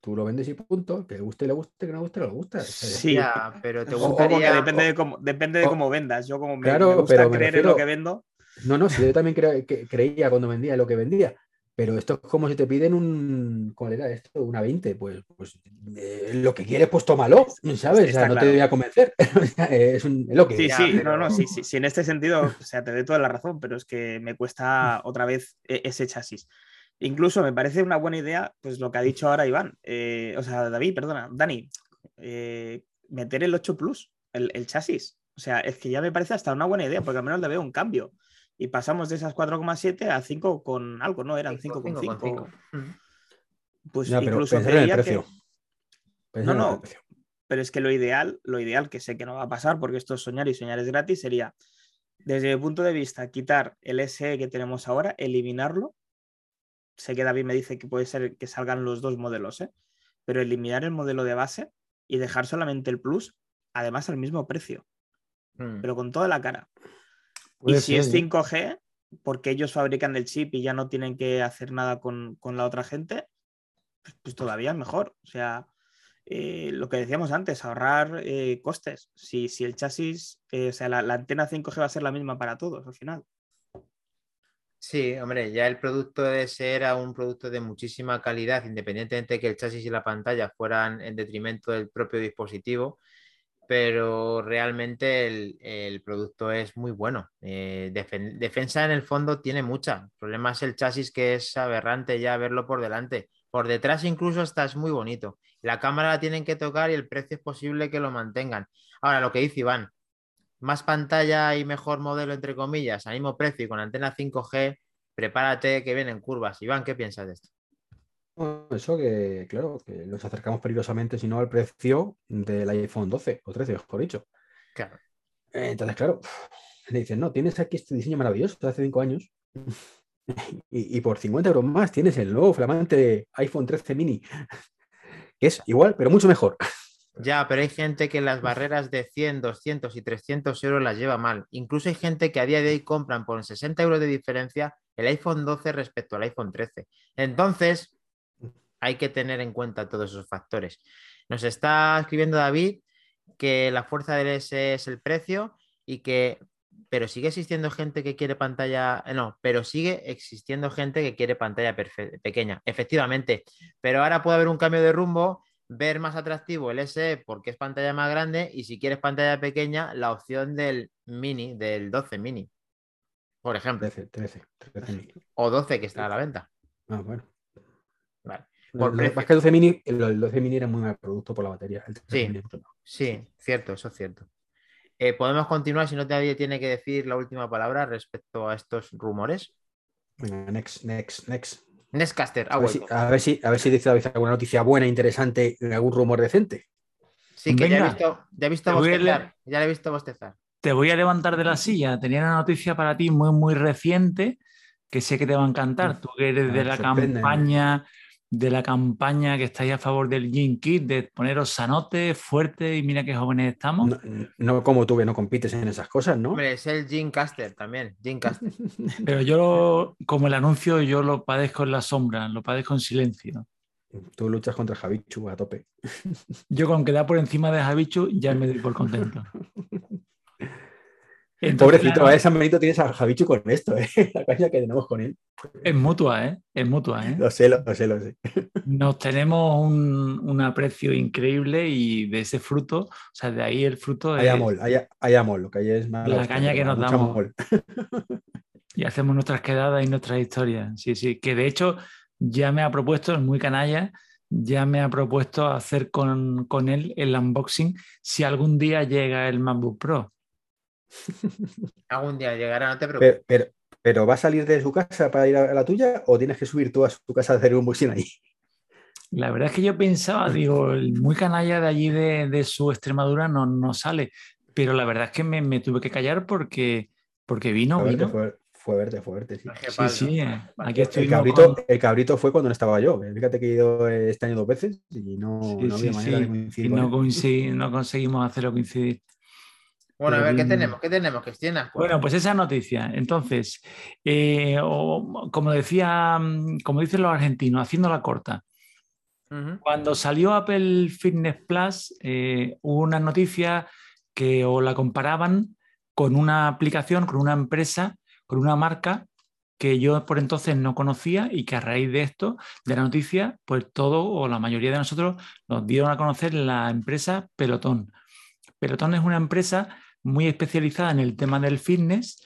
Tú lo vendes y punto. Que le guste, le guste, que no le guste, no le gusta. Sí. Ya, pero te gustaría. depende de cómo, depende de cómo vendas. Yo como me, Claro, me gusta pero me creer en lo que vendo. No, no, si yo también cre- que- creía cuando vendía lo que vendía. Pero esto es como si te piden un. ¿Cuál era esto? Una 20. Pues, pues eh, lo que quieres, pues tómalo. ¿Sabes? O sea, no claro. te voy a convencer. Es, un- es lo que Sí, Ya, sí, pero- no, no, sí, sí, sí, en este sentido, o sea, te doy toda la razón, pero es que me cuesta otra vez e- ese chasis. Incluso me parece una buena idea, pues lo que ha dicho ahora Iván, eh, o sea, David, perdona, Dani, eh, meter el 8 Plus, el, el chasis. O sea, es que ya me parece hasta una buena idea, porque al menos le veo un cambio. Y pasamos de esas 4,7 a 5 con algo, ¿no? Eran 5,5. 5,5. Mm. Pues Ya, pero incluso pensar en el creía que- precio. Pensar No, no. precio. pero es que lo ideal, lo ideal, que sé que no va a pasar porque esto es soñar y soñar es gratis, sería, desde mi punto de vista, quitar el SE que tenemos ahora, eliminarlo. Sé que David me dice que puede ser que salgan los dos modelos, ¿eh? pero eliminar el modelo de base y dejar solamente el Plus, además al mismo precio, Mm. pero con toda la cara. Puede y si ser, es ¿eh? 5G, porque ellos fabrican el chip y ya no tienen que hacer nada con, con la otra gente, pues, pues todavía es mejor. O sea, eh, lo que decíamos antes, ahorrar eh, costes. Si, si el chasis, eh, o sea, la, la antena 5G va a ser la misma para todos al final. Sí, hombre, ya el producto de ese era un producto de muchísima calidad, independientemente de que el chasis y la pantalla fueran en detrimento del propio dispositivo, pero realmente el, producto es muy bueno. Eh, defensa en el fondo tiene mucha. El problema es el chasis que es aberrante ya verlo por delante. Por detrás incluso está es muy bonito. La cámara la tienen que tocar y el precio es posible que lo mantengan. Ahora, lo que dice Iván, más pantalla y mejor modelo, entre comillas, al mismo precio y con antena 5G, prepárate que vienen curvas. Iván, ¿qué piensas de esto? Eso que, claro, que nos acercamos peligrosamente, si no, al precio del iPhone 12 o 13, mejor dicho. Claro. Entonces, claro, le dicen, no, tienes aquí este diseño maravilloso de hace cinco años y, y, por 50 euros más tienes el nuevo flamante iPhone 13 mini, que es igual, pero mucho mejor. Ya, pero hay gente que las barreras de 100, 200 y 300 euros las lleva mal. Incluso hay gente que a día de hoy compran por 60 euros de diferencia el iPhone 12 respecto al iPhone 13. Entonces, hay que tener en cuenta todos esos factores. Nos está escribiendo David que la fuerza del S es el precio y que, pero sigue existiendo gente que quiere pantalla, eh, no, pero sigue existiendo gente que quiere pantalla pequeña, efectivamente, pero ahora puede haber un cambio de rumbo, ver más atractivo el S porque es pantalla más grande y si quieres pantalla pequeña, la opción del mini, del 12 mini, por ejemplo. 13, 13, 13 mini. O 12 que está a la venta. Ah, bueno. Por el, más que el 12 mini, el 12 mini era muy mal producto por la batería. sí, sí, cierto, eso es cierto. Eh, Podemos continuar si no nadie tiene que decir la última palabra respecto a estos rumores. Venga, next, next, next. Nextcaster, a ver, si, a, ver si, a ver si dice alguna noticia buena, interesante, algún rumor decente. Sí, que ya he visto, ya he visto bostezar. Ya le he visto bostezar. Te voy a levantar de la silla. Tenía una noticia para ti muy, muy reciente que sé que te va a encantar. Tú que eres de la campaña de la campaña que estáis a favor del Gene Kit, de poneros sanote, fuerte y mira qué jóvenes estamos. No, como tú que no compites en esas cosas, ¿no? Hombre, es el Gene Caster también, Gene Caster. Pero yo, como el anuncio, yo lo padezco en la sombra, lo padezco en silencio. Tú luchas contra Javichu a tope. Yo con quedar por encima de Javichu ya me doy por contento. Pobrecito, a San Benito tienes a Javichu con esto, ¿eh? la caña que tenemos con él. Es mutua, ¿eh? Es mutua, ¿eh? Lo sé, lo, sé, lo sé. Nos tenemos un, aprecio increíble y de ese fruto, o sea, de ahí el fruto hay Amor, hay, amor, lo que hay es más... La caña que nos damos. y hacemos nuestras quedadas y nuestras historias. Sí, sí, que de hecho ya me ha propuesto, es muy canalla, ya me ha propuesto hacer con, con él el unboxing si algún día llega el MacBook Pro Algún día llegará, no te preocupes. Pero, pero, ¿va a salir de su casa para ir a la tuya o tienes que subir tú a su casa a hacer un boxing ahí? La verdad es que yo pensaba, digo, el muy canalla de allí de, su Extremadura no, no, sale, pero la verdad es que me, tuve que callar porque, porque vino, fue vino. Fue, fue, verte, fue verte, sí. Sí, sí, aquí estoy. El cabrito, el cabrito fue cuando no estaba yo. Fíjate que he ido este año dos veces y no, no había manera de coincidir. Y no, no conseguimos hacerlo coincidir. Bueno, a ver, ¿qué tenemos? ¿Qué tenemos, Cristina? Bueno, pues esa noticia. Entonces, eh, como decía, como dicen los argentinos, haciendo la corta. Cuando salió Apple Fitness Plus, eh, hubo una noticia que o la comparaban con una aplicación, con una empresa, con una marca que yo por entonces no conocía y que a raíz de esto, de la noticia, pues todo o la mayoría de nosotros nos dieron a conocer la empresa Pelotón. Pelotón es una empresa muy especializada en el tema del fitness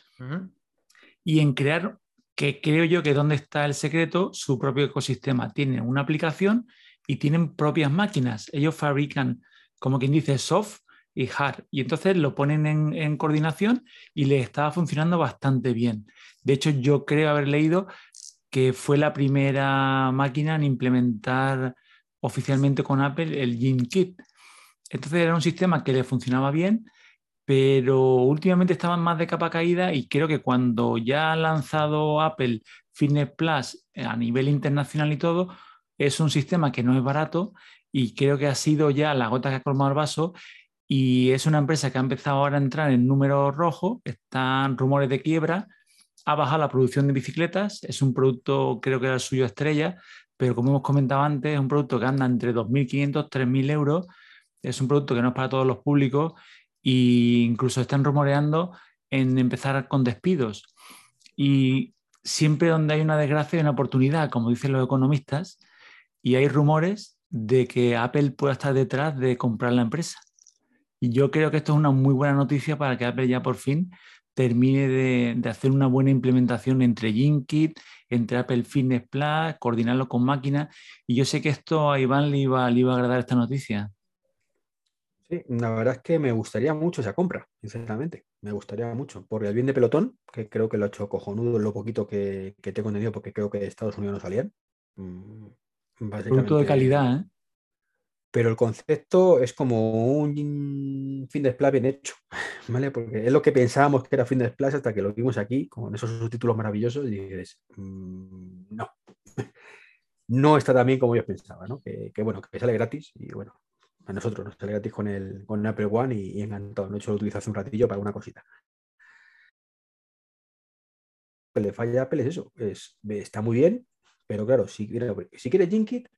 y en crear, que creo yo que donde está el secreto, su propio ecosistema. Tienen una aplicación y tienen propias máquinas. Ellos fabrican, como quien dice, soft y hard. Y entonces lo ponen en, coordinación y les estaba funcionando bastante bien. De hecho, yo creo haber leído que fue la primera máquina en implementar oficialmente con Apple el Gym Kit. Entonces era un sistema que le funcionaba bien pero últimamente estaban más de capa caída y creo que cuando ya ha lanzado Apple Fitness Plus eh, a nivel internacional y todo, es un sistema que no es barato y creo que ha sido ya la gota que ha colmado el vaso y es una empresa que ha empezado ahora a entrar en números rojos, están rumores de quiebra, ha bajado la producción de bicicletas, es un producto creo que era el suyo estrella, pero como hemos comentado antes, es un producto que anda entre 2.500 3.000 euros, es un producto que no es para todos los públicos e incluso están rumoreando en empezar con despidos. Y siempre donde hay una desgracia hay una oportunidad, como dicen los economistas, y hay rumores de que Apple pueda estar detrás de comprar la empresa. Y yo creo que esto es una muy buena noticia para que Apple ya por fin termine de, hacer una buena implementación entre GenKit, entre Apple Fitness Plus, coordinarlo con máquinas. Y yo sé que esto a Iván le iba, le iba a agradar esta noticia. Sí, la verdad es que me gustaría mucho esa compra, sinceramente. Me gustaría mucho. Por el bien de pelotón, que creo que lo ha hecho cojonudo lo poquito que, que tengo entendido, porque creo que de Estados Unidos no salían. Mm, Producto de calidad, ¿eh? Pero el concepto es como un fin de splash bien hecho, ¿vale? Porque es lo que pensábamos que era fin de splash hasta que lo vimos aquí, con esos subtítulos maravillosos, y dices, mm, no, no está tan bien como yo pensaba, ¿no? Que, bueno, que sale gratis y bueno, a nosotros nos sale gratis con el, con Apple One y, encantado, no he hecho lo utilizo hace un ratillo para una cosita. Le falla Apple es eso, es, está muy bien, pero claro, si, si quieres Jinkit,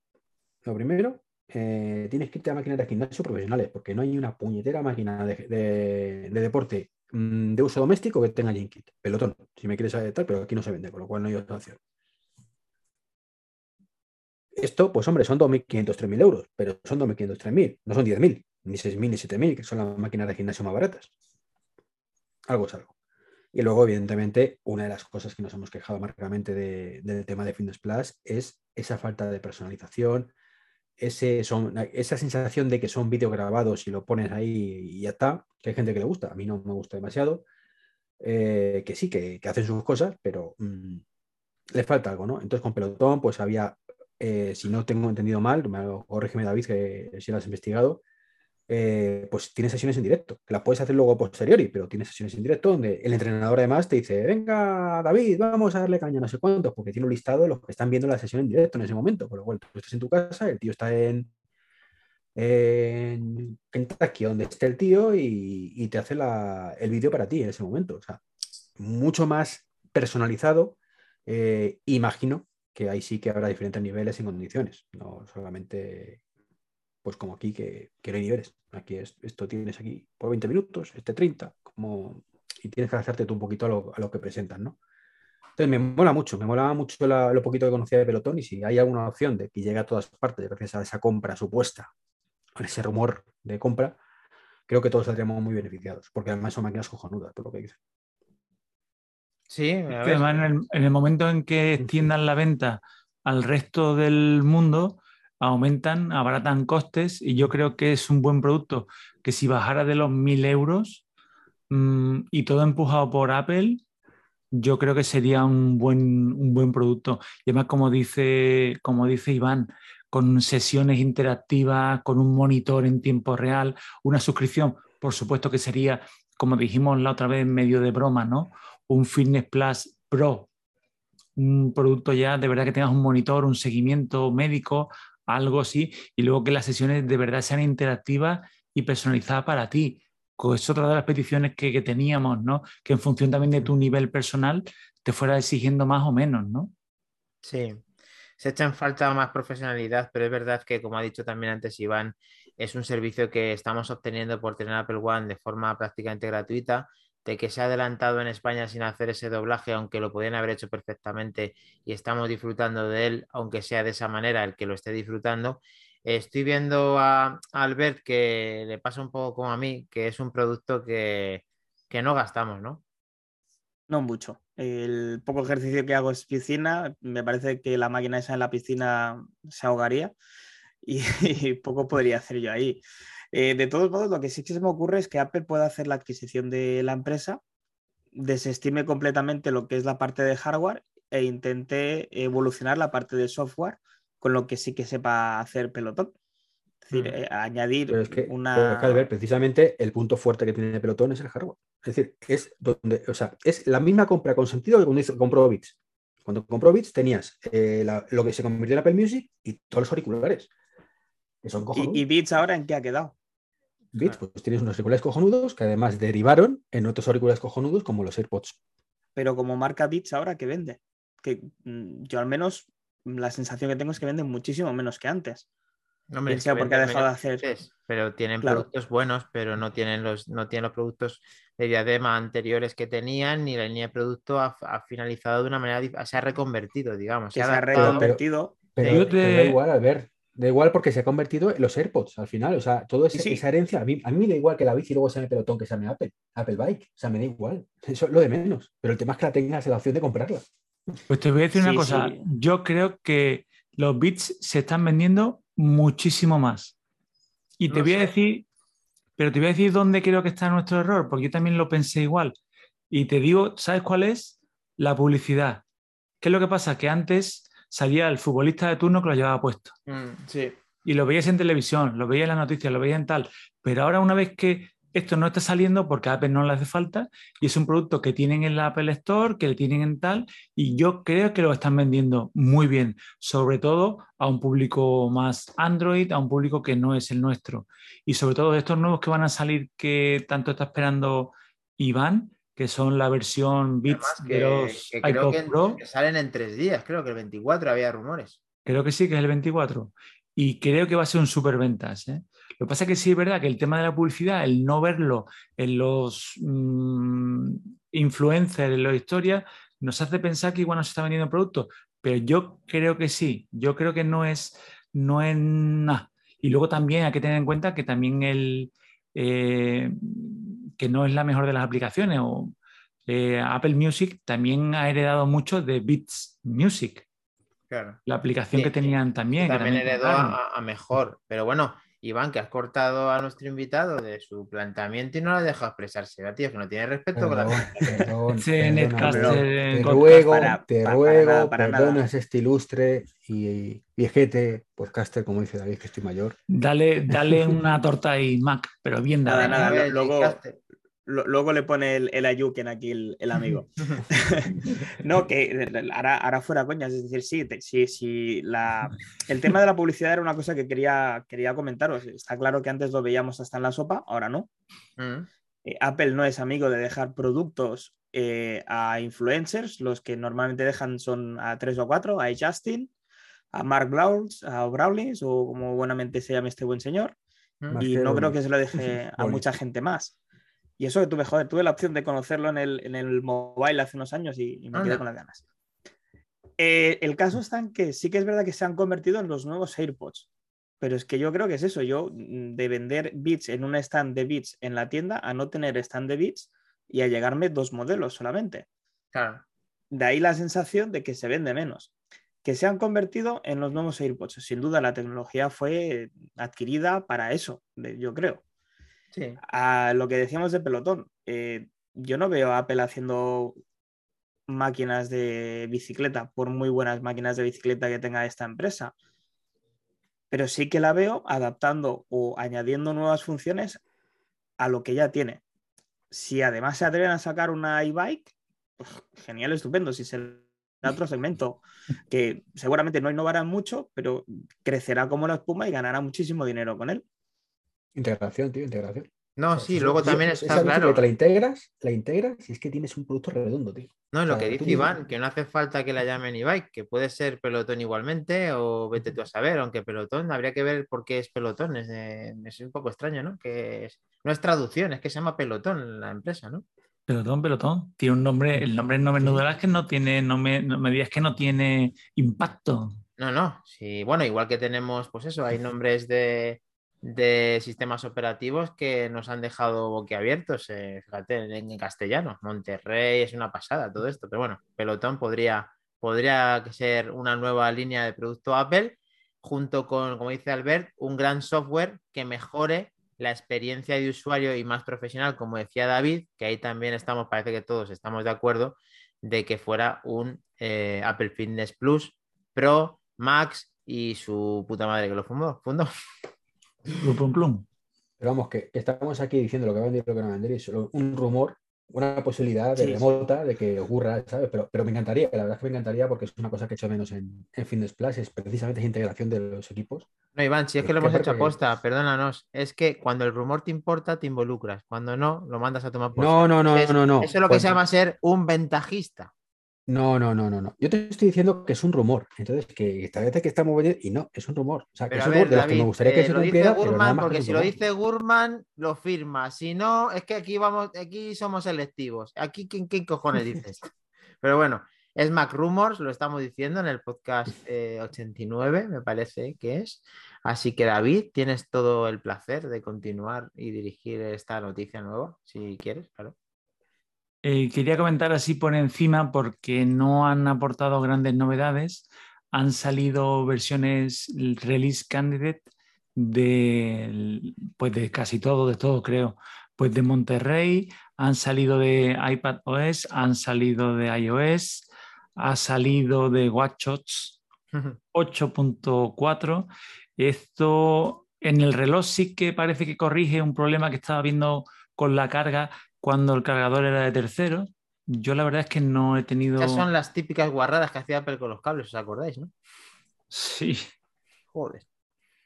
lo primero, eh, tienes que irte a máquinas de gimnasio profesionales, porque no hay una puñetera máquina de, deporte mm, de uso doméstico que tenga Jinkit. Pelotón, si me quieres tal, pero aquí no se vende, con lo cual no hay otra opción. Esto, pues hombre, son 2.500, 3.000 euros, pero son 2.500, 3.000, no son 10.000, ni 6.000, ni 7.000, que son las máquinas de gimnasio más baratas. Algo es algo. Y luego, evidentemente, una de las cosas que nos hemos quejado marcadamente del tema de Fitness Plus es esa falta de personalización, ese son, esa sensación de que son vídeos grabados y lo pones ahí y ya está, que hay gente que le gusta, a mí no me gusta demasiado, eh, que sí, que, hacen sus cosas, pero mm, le falta algo, ¿no? Entonces con Pelotón, pues había, eh, si no tengo entendido mal, corrígeme David, que si lo has investigado, eh, pues tienes sesiones en directo, que las puedes hacer luego posteriori, pero tienes sesiones en directo donde el entrenador además te dice, venga David, vamos a darle caña no sé cuántos, porque tiene un listado de los que están viendo la sesión en directo en ese momento, por lo cual tú estás en tu casa, el tío está en, en Kentucky, donde esté el tío, y, te hace el vídeo para ti en ese momento. O sea, mucho más personalizado. Eh, imagino que ahí sí que habrá diferentes niveles y condiciones, no solamente pues como aquí que, que no hay niveles. Aquí es, esto tienes aquí por 20 minutos, este 30, como, y tienes que hacerte tú un poquito a lo, que presentan, ¿no? Entonces me mola mucho, me mola mucho lo poquito que conocía de pelotón y si hay alguna opción de que llegue a todas partes gracias a esa compra supuesta, con ese rumor de compra, creo que todos saldríamos muy beneficiados, porque además son máquinas cojonudas, por lo que dicen. Sí, además en el, en el momento en que extiendan la venta al resto del mundo, aumentan, abaratan costes y yo creo que es un buen producto que si bajara de los 1.000 euros mm, y todo empujado por Apple, yo creo que sería un buen, un buen producto. Y además, como dice, como dice Iván, con sesiones interactivas, con un monitor en tiempo real, una suscripción, por supuesto que sería, como dijimos la otra vez, medio de broma, ¿no? Un Fitness Plus Pro, un producto ya de verdad que tengas un monitor, un seguimiento médico, algo así, y luego que las sesiones de verdad sean interactivas y personalizadas para ti. Es otra de las peticiones que, teníamos, ¿no? Que en función también de tu nivel personal te fuera exigiendo más o menos, ¿no? Sí, se echa en falta más profesionalidad, pero es verdad que, como ha dicho también antes Iván, es un servicio que estamos obteniendo por tener Apple One de forma prácticamente gratuita de que se ha adelantado en España sin hacer ese doblaje, aunque lo podían haber hecho perfectamente y estamos disfrutando de él, aunque sea de esa manera el que lo esté disfrutando. Estoy viendo a, Albert que le pasa un poco como a mí, que es un producto que, no gastamos, ¿no? No mucho. El poco ejercicio que hago es piscina. Me parece que la máquina esa en la piscina se ahogaría y poco podría hacer yo ahí. Eh, de todos modos, lo que sí que se me ocurre es que Apple pueda hacer la adquisición de la empresa, desestime completamente lo que es la parte de hardware e intente evolucionar la parte de software con lo que sí que sepa hacer pelotón. Es decir, mm. eh, añadir es que, una. precisamente el punto fuerte que tiene pelotón es el hardware. Es decir, es donde, o sea, es la misma compra con sentido que cuando compró Bits. Cuando compró Bits tenías eh, lo que se convirtió en Apple Music y todos los auriculares. Que son ¿Y, ¿Y Beats ahora en qué ha quedado? Bits, pues tienes unos auriculares cojonudos que además derivaron en otros auriculares cojonudos como los AirPods. Pero como marca Beats ahora, ¿qué vende? Que mm, yo al menos la sensación que tengo es que venden muchísimo menos que antes. Hombre, Bien es sea que porque ha dejado de hacer- Pero tienen Claro. productos buenos, pero no tienen los, no tienen los productos de diadema anteriores que tenían, ni la línea de producto ha, ha finalizado de una manera, se ha reconvertido, digamos. que se se ha reconvertido. Pero, Yo pero da te- igual, Albert. Da igual porque se ha convertido en los AirPods al final. O sea, toda esa, Sí, esa herencia. A mí, a mí me da igual que la bici luego se llame pelotón que se Apple, Apple Bike. O sea, me da igual. Eso es lo de menos. Pero el tema es que la tengas la opción de comprarla. Pues te voy a decir una cosa. sí. Yo creo que los bits se están vendiendo muchísimo más. Y te No voy a decir, pero te voy a decir dónde creo que está nuestro error, porque yo también lo pensé igual. Y te digo, ¿sabes cuál es? La publicidad. ¿Qué es lo que pasa? Que antes salía el futbolista de turno que lo llevaba puesto. Mm, sí. y lo veías en televisión, lo veías en las noticias, lo veías en tal. Pero ahora una vez que esto no está saliendo porque a Apple no le hace falta y es un producto que tienen en la Apple Store, que le tienen en tal, y yo creo que lo están vendiendo muy bien, sobre todo a un público más Android, a un público que no es el nuestro. Y sobre todo de estos nuevos que van a salir que tanto está esperando Iván, que son la versión Beats de los que creo que, Pro. que salen en tres días, creo que el 24 había rumores. Creo que sí, que es el 24. Y creo que va a ser un superventas. ¿eh? Lo que pasa es que sí es verdad que el tema de la publicidad, el no verlo en los mm, influencers, en las historias, nos hace pensar que igual no se está vendiendo producto. Pero yo creo que sí. Yo creo que no es, no es nada. Y luego también hay que tener en cuenta que también el eh, que no es la mejor de las aplicaciones. O, eh, Apple Music también ha heredado mucho de Beats Music Claro. la aplicación Sí, que tenían también. que También también heredó a mejor. Pero bueno, Iván, que has cortado a nuestro invitado de su planteamiento y no lo has dejado expresarse. Va, tío, que no tiene respeto con la Perdón, Te ruego, para- te para ruego, nada, para nada. perdonas este ilustre y viejete podcaster, como dice David, que estoy mayor. Dale, dale una torta y Mac, pero bien Nada, dada. nada, A ver, luego- Luego le pone el, el Ayuken aquí el, el amigo. no, que ahora, ahora fuera coñas, es decir, sí, te- sí, sí, la, el tema de la publicidad era una cosa que quería, quería comentaros. Está claro que antes lo veíamos hasta en la sopa, ahora no. Mm. Eh, Apple no es amigo de dejar productos eh, a influencers, los que normalmente dejan son a tres o cuatro, a Justin, a Mark Brawls, a Brawlings o como buenamente se llame este buen señor Mm. Y no creo que se lo deje a mucha gente más. Y eso que tuve, joder, tuve la opción de conocerlo en el, en el mobile hace unos años y, y me quedé Anda. con las ganas. Eh, el caso está en que sí que es verdad que se han convertido en los nuevos AirPods, pero es que yo creo que es eso, yo mm, de vender Beats en un stand de Beats en la tienda a no tener stand de Beats y a llegarme dos modelos solamente. Claro. De ahí la sensación de que se vende menos. Que se han convertido en los nuevos AirPods. Sin duda la tecnología fue adquirida para eso, yo creo Sí. a lo que decíamos de pelotón, eh, yo no veo a Apple haciendo máquinas de bicicleta, por muy buenas máquinas de bicicleta que tenga esta empresa. Pero sí que la veo adaptando o añadiendo nuevas funciones a lo que ya tiene. Si además se atreven a sacar una e-bike, pues, genial, estupendo. Si será otro segmento que seguramente no innovará mucho, pero crecerá como la espuma y ganará muchísimo dinero con él. Integración, tío, integración. No, O sea, sí, luego también está claro. bicicleta La integras, la integras y es que tienes un producto redondo, tío. No, lo O sea, que dice mismo- Iván, que no hace falta que la llamen e-bike, que puede ser pelotón igualmente, o vete tú a saber, aunque pelotón, habría que ver por qué es pelotón, es, eh, es un poco extraño, ¿no? Que es- no es traducción, es que se llama pelotón la empresa, ¿no? Pelotón, pelotón. Tiene un nombre, el nombre no me dudarás que no tiene, no me, no me digas que no tiene impacto. No, no, sí, bueno, igual que tenemos, pues eso, hay nombres de, de sistemas operativos que nos han dejado boquiabiertos, eh, fíjate, en, castellano, Monterrey es una pasada todo esto, pero bueno, Pelotón podría, podría ser una nueva línea de producto Apple, junto con, como dice Albert, un gran software que mejore la experiencia de usuario y más profesional, como decía David, que ahí también estamos, parece que todos estamos de acuerdo, de que fuera un eh, Apple Fitness Plus Pro, Max y su puta madre que lo fundó. fundó. Plum, plum, plum. Pero vamos, que, que estamos aquí diciendo lo que va a vender y lo que no va a vender y solo un rumor, una posibilidad de Sí, sí. remota de que ocurra, ¿sabes? Pero, pero me encantaría, la verdad es que me encantaría porque es una cosa que he hecho menos en, en Fitness Plus, es precisamente esa integración de los equipos. No, Iván, si es que lo que hemos hecho aposta, perdónanos. Es que cuando el rumor te importa, te involucras. Cuando no, lo mandas a tomar por No, no, no, Es- no, no. Eso es lo que se llama ser un ventajista. No, no, no, no, no. Yo te estoy diciendo que es un rumor. Entonces, que esta vez que estamos y no, es un rumor. O sea, que Pero es un ver, rumor de los que David, me gustaría que eh, se lo dice cumpliera, nada Gurman, porque si lo dice Gurman, lo firma. Si no, es que aquí vamos, aquí somos selectivos. Aquí, ¿quién, quién cojones dice esto? Pero bueno, es Mac Rumors, lo estamos diciendo en el podcast eh, 89, me parece que es. Así que David, tienes todo el placer de continuar y dirigir esta noticia nueva, si quieres, claro. Eh, quería comentar así por encima porque no han aportado grandes novedades. Han salido versiones release candidate de, pues de casi todo, de todo creo. Pues de Monterrey, han salido de iPad OS, han salido de iOS, ha salido de WatchOS 8.4. Esto en el reloj sí que parece que corrige un problema que estaba viendo con la carga cuando el cargador era de tercero. Yo la verdad es que no he tenido... Esas son las típicas guarradas que hacía Apple con los cables, ¿os acordáis, no? Sí, Joder.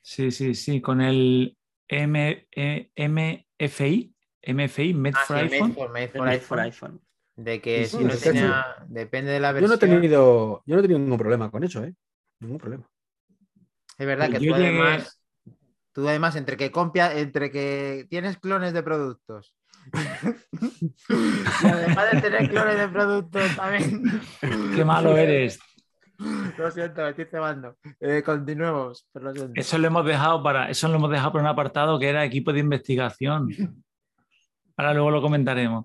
sí, sí, sí, con el M, E- MFI, MFI, Made Ah, for sí, iPhone. Made for- Made for Made for iPhone. iPhone. De que Sí, si no tenía, depende de la Yo versión. no he tenido, yo no he tenido ningún problema con eso, ¿eh? Ningún problema. Es verdad que Yo tú llegué- además, tú además entre que compia, entre que tienes clones de productos y además de tener clones de productos también. Qué malo eres. Lo siento, me estoy cebando. Eh, continuemos, pero lo siento. Eso lo hemos dejado para, eso lo hemos dejado para un apartado que era equipo de investigación. Ahora luego lo comentaremos.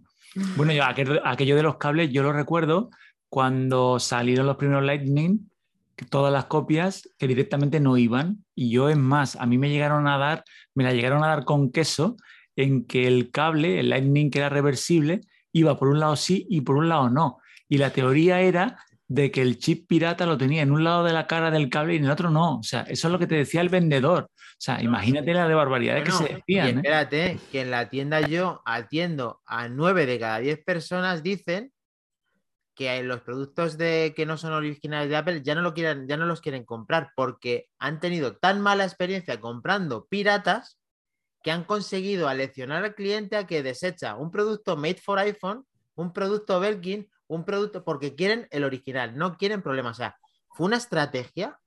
Bueno, yo aquel- aquello de los cables, yo lo recuerdo cuando salieron los primeros Lightning, que todas las copias que directamente no iban. Y yo, es más, a mí me llegaron a dar, me la llegaron a dar con queso, en que el cable, el Lightning que era reversible, iba por un lado sí y por un lado no. Y la teoría era de que el chip pirata lo tenía en un lado de la cara del cable y en el otro no. O sea, eso es lo que te decía el vendedor. O sea, imagínate la de barbaridades que se decían. ¿eh? espérate, que en la tienda yo atiendo a nueve de cada diez personas dicen que los productos de que no son originales de Apple ya no lo quieren, ya no los quieren comprar porque han tenido tan mala experiencia comprando piratas que han conseguido aleccionar al cliente a que desecha un producto made for iPhone, un producto Belkin, un producto porque quieren el original, no quieren problemas. O sea, fue una estrategia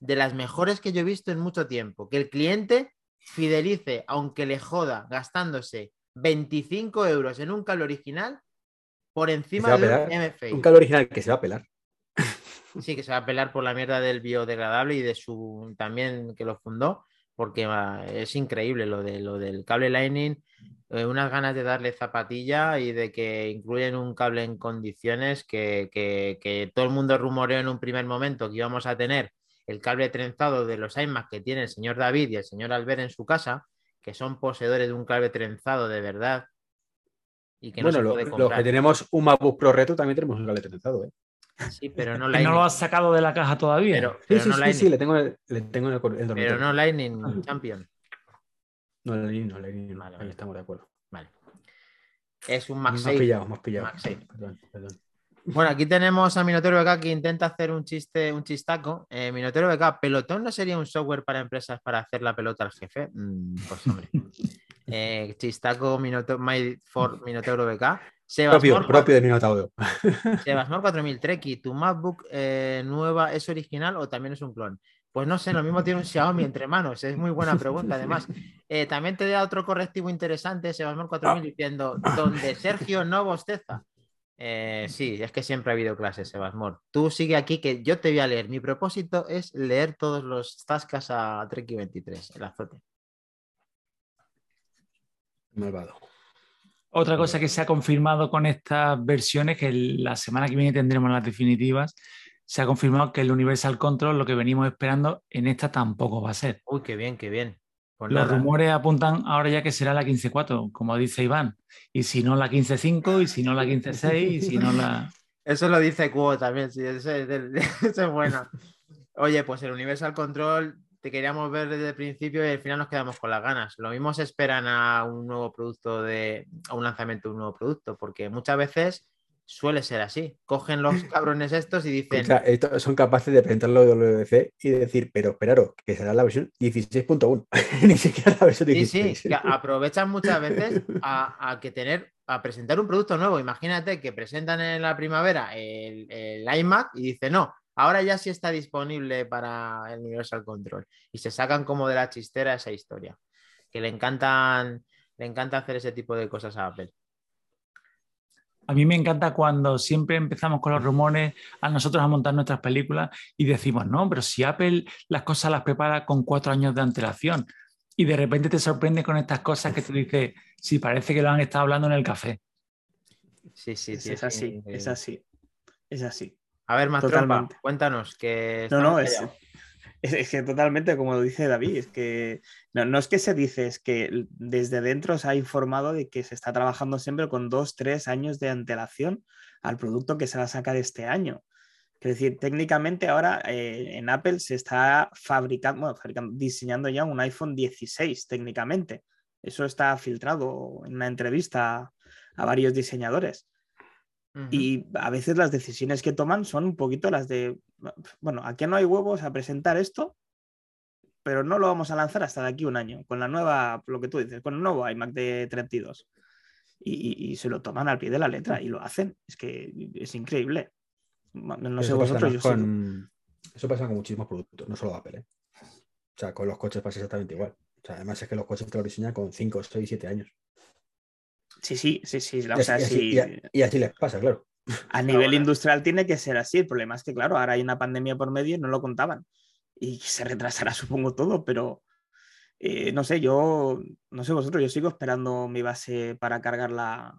de las mejores que yo he visto en mucho tiempo. Que el cliente fidelice, aunque le joda, gastándose 25 euros en un cable original por encima de un. MFI. Un cable original que se va a pelar. Sí, que se va a pelar por la mierda del biodegradable y de su también que lo fundó, porque va, es increíble lo de lo del cable Lightning, eh, unas ganas de darle zapatilla y de que incluyen un cable en condiciones que, que- que todo el mundo rumoreó en un primer momento que íbamos a tener el cable trenzado de los iMac que tiene el señor David y el señor Albert en su casa, que son poseedores de un cable trenzado de verdad y que no bueno, se lo- puede los comprar. que tenemos un MacBook Pro Retro también tenemos un cable trenzado, ¿eh? Sí, pero no Que Lightning. no lo has sacado de la caja todavía. pero, Sí, pero sí, no sí, le tengo, el- le tengo en el, el Pero no Lightning Champion. No, Lightning no, Lightning Vale, estamos de acuerdo. Vale. Es un Max has 6. pillado, me has pillado. Perdón, perdón. Bueno, aquí tenemos a Minotero BK que intenta hacer un chiste, un chistaco. Eh, Minotero BK, ¿Pelotón no sería un software para empresas para hacer la pelota al jefe? Mm, pues hombre. Eh, chistaco Minoto- My- for Minotero BK. Propio, propio de Minotauro. Sebasmor 4000 Treki, ¿tu MacBook eh, nueva es original o también es un clon? Pues no sé, lo mismo tiene un Xiaomi entre manos. Es muy buena pregunta, además. Eh, también te da otro correctivo interesante, Sebasmor 4000, diciendo, donde Sergio no bosteza. Eh, sí, es que siempre ha habido clases, Sebasmor. Tú sigue aquí que yo te voy a leer. Mi propósito es leer todos los tascas a Treki 23, el azote. Malvado. Otra cosa que se ha confirmado con estas versiones, que la semana que viene tendremos las definitivas, se ha confirmado que el Universal Control, lo que venimos esperando, en esta tampoco va a ser. Uy, qué bien, qué bien. Pues Los nada. rumores apuntan ahora ya que será la 15.4, como dice Iván. Y si no la 15.5, y si no la 15.6, y si no la... Eso lo dice Cubo también, sí, eso es, del- eso es bueno. Oye, pues el Universal Control te queríamos ver desde el principio y al final nos quedamos con las ganas. Lo mismo se esperan a un nuevo producto de, a un lanzamiento de un nuevo producto, porque muchas veces suele ser así. Cogen los cabrones estos y dicen. son capaces de presentarlo de WC y decir, pero esperaros, que será la versión 16.1, ni siquiera la versión 16. Sí, sí, aprovechan muchas veces a, que tener, a presentar un producto nuevo. Imagínate que presentan en la primavera el, el iMac y dice, no, ahora ya sí está disponible para el Universal Control. Y se sacan como de la chistera esa historia. Que le encantan, le encanta hacer ese tipo de cosas a Apple. A mí me encanta cuando siempre empezamos con los rumores a nosotros a montar nuestras películas y decimos, no, pero si Apple las cosas las prepara con cuatro años de antelación y de repente te sorprende con estas cosas que te dice, sí, parece que lo han estado hablando en el café. Sí, sí, sí. Es así, es así, es así. A ver, Mastropa, cuéntanos que... No, no, es, es, que totalmente, como lo dice David, es que no, es que se dice, es que desde dentro se ha informado de que se está trabajando siempre con dos, tres años de antelación al producto que se va a sacar este año. Es decir, técnicamente ahora eh, en Apple se está fabricando, fabricando, diseñando ya un iPhone 16 técnicamente. Eso está filtrado en una entrevista a varios diseñadores. Y a veces las decisiones que toman son un poquito las de, bueno, aquí no hay huevos a presentar esto, pero no lo vamos a lanzar hasta de aquí un año, con la nueva, lo que tú dices, con el nuevo iMac de 32. Y, y, se lo toman al pie de la letra y lo hacen. Es que es increíble. No sé vosotros, yo con... Eso pasa con muchísimos productos, no solo Apple. ¿eh? O sea, con los coches pasa exactamente igual. O sea, además es que los coches te lo diseñan con 5, 6, 7 años. Sí, sí, sí, sí. y, así, y, así, les pasa, claro. A nivel industrial tiene que ser así. El problema es que, claro, ahora hay una pandemia por medio y no lo contaban. Y se retrasará, supongo, todo, pero eh, no sé, yo, no sé vosotros, yo sigo esperando mi base para cargar la,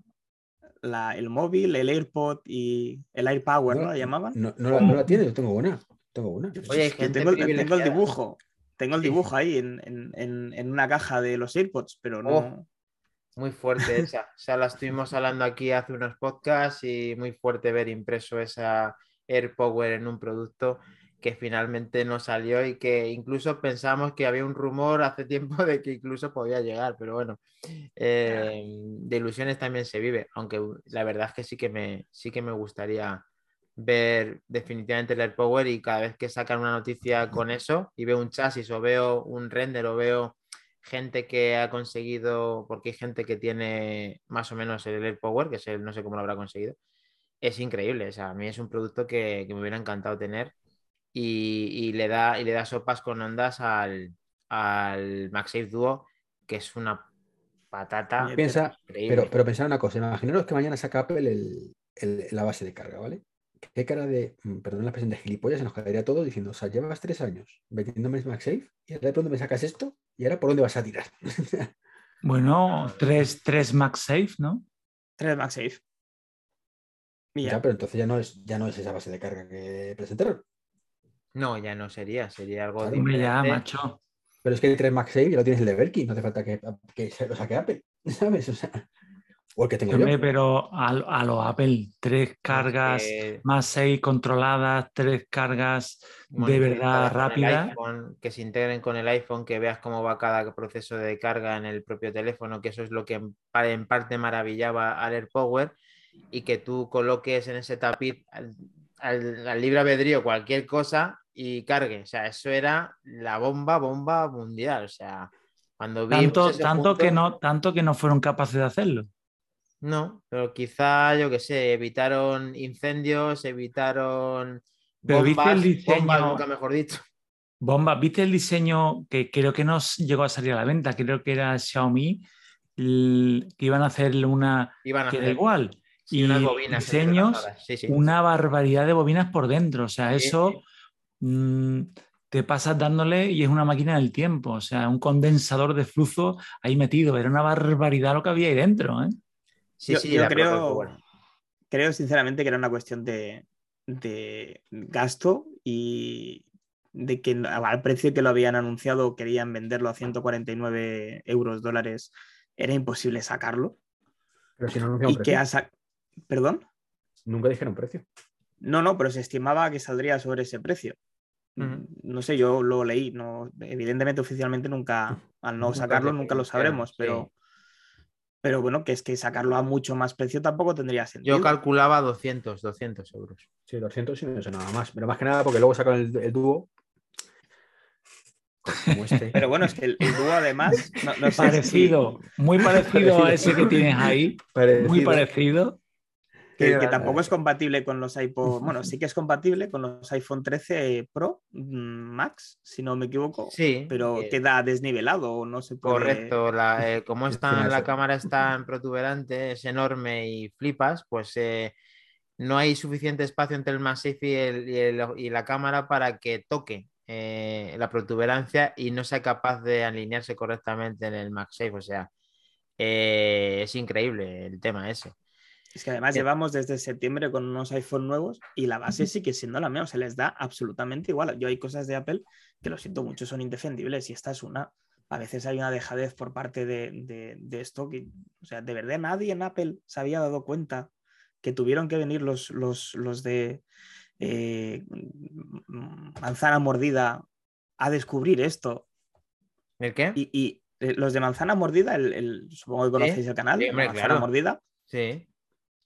el móvil, el AirPod y el AirPower, ¿no? ¿La llamaban? No, no, la, no la tiene, yo tengo una. Tengo una. Oye, tengo, tengo, el dibujo. Tengo el dibujo ahí en, en, en, una caja de los AirPods, pero no. Oh. Muy fuerte esa. O sea, la estuvimos hablando aquí hace unos podcasts y muy fuerte ver impreso esa AirPower en un producto que finalmente no salió y que incluso pensamos que había un rumor hace tiempo de que incluso podía llegar, pero bueno, eh, de ilusiones también se vive, aunque la verdad es que sí que me, sí que me gustaría ver definitivamente el AirPower y cada vez que sacan una noticia con eso y veo un chasis o veo un render o veo gente que ha conseguido, porque hay gente que tiene más o menos el Air Power, que es el, no sé cómo lo habrá conseguido, es increíble. O sea, a mí es un producto que, me hubiera encantado tener y, le da, y le da sopas con ondas al, al MagSafe Duo, que es una patata. Piensa, pero, pero pensar una cosa, imaginaros que mañana saca Apple la base de carga, ¿vale? qué cara de, mm, perdón la expresión de gilipollas, se nos quedaría todo diciendo, o sea, llevas tres años vendiéndome MagSafe y de pronto me sacas esto y ahora por dónde vas a tirar. bueno, tres, tres MagSafe, ¿no? Tres MagSafe. Ya, pero entonces ya no es, ya no es esa base de carga que presentaron. No, ya no sería, sería algo de ya, macho. Pero es que el 3 MagSafe ya lo tienes el de Berkey, no hace falta que, que se lo saque Apple, ¿sabes? O sea, o el que tengo yo. Pero a, a los Apple, tres cargas más seis controladas, tres cargas de verdad rápidas. Que se integren con el iPhone, que veas cómo va cada proceso de carga en el propio teléfono, que eso es lo que en, parte maravillaba al AirPower, y que tú coloques en ese tapiz al, al, libre albedrío cualquier cosa y cargue. O sea, eso era la bomba, bomba mundial. O sea, cuando vi. Tanto, tanto, que no, tanto que no fueron capaces de hacerlo. No, pero quizá, yo qué sé, evitaron incendios, evitaron pero bombas, el diseño, nunca mejor dicho. Bomba, ¿viste el diseño que creo que no llegó a salir a la venta? Creo que era Xiaomi, que iban a hacer una iban a que igual. y unas bobinas diseños, una barbaridad de bobinas por dentro. O sea, eso mm, te pasas dándole y es una máquina del tiempo. O sea, un condensador de flujo ahí metido. Era una barbaridad lo que había ahí dentro. ¿eh? Yo, creo, creo sinceramente que era una cuestión de, gasto y de que al precio que lo habían anunciado querían venderlo a 149 euros dólares, era imposible sacarlo. Pero si no y que ¿Perdón? Nunca dijeron precio. No, no, pero se estimaba que saldría sobre ese precio. No sé, yo lo leí. No, evidentemente, oficialmente nunca, al no sacarlo, nunca lo sabremos, pero Pero bueno, que es que sacarlo a mucho más precio tampoco tendría sentido. Yo calculaba 200, 200 euros. Sí, 200 y no sé nada más. Pero más que nada porque luego sacan el, el dúo. Como este. Pero bueno, es que el, el dúo además. No, no sé si- Parecido, muy parecido a ese que tienes ahí. Muy Parecido. Que, tampoco es compatible con los iPhone. Bueno, sí que es compatible con los iPhone 13 Pro mm, Max, si no me equivoco. Sí. Pero eh, queda desnivelado o no se puede. Correcto, la, eh, como está, la cámara está en protuberante, es enorme y flipas, pues eh, no hay suficiente espacio entre el MagSafe y, el- y el- y la cámara para que toque la protuberancia y no sea capaz de alinearse correctamente en el MagSafe. O sea, es increíble el tema ese. Es que además Bien. llevamos desde septiembre con unos iPhone nuevos y la base sigue siendo la misma, se les da absolutamente igual. Yo hay cosas de Apple que lo siento mucho, son indefendibles y esta es una. A veces hay una dejadez por parte de, de- de esto que, o sea, de verdad nadie en Apple se había dado cuenta que tuvieron que venir los, los, los de eh, manzana mordida a descubrir esto. ¿El qué? Y, y, eh, los de manzana mordida, el, el- supongo que conocéis el canal, Sí, hombre, manzana claro. mordida, Sí.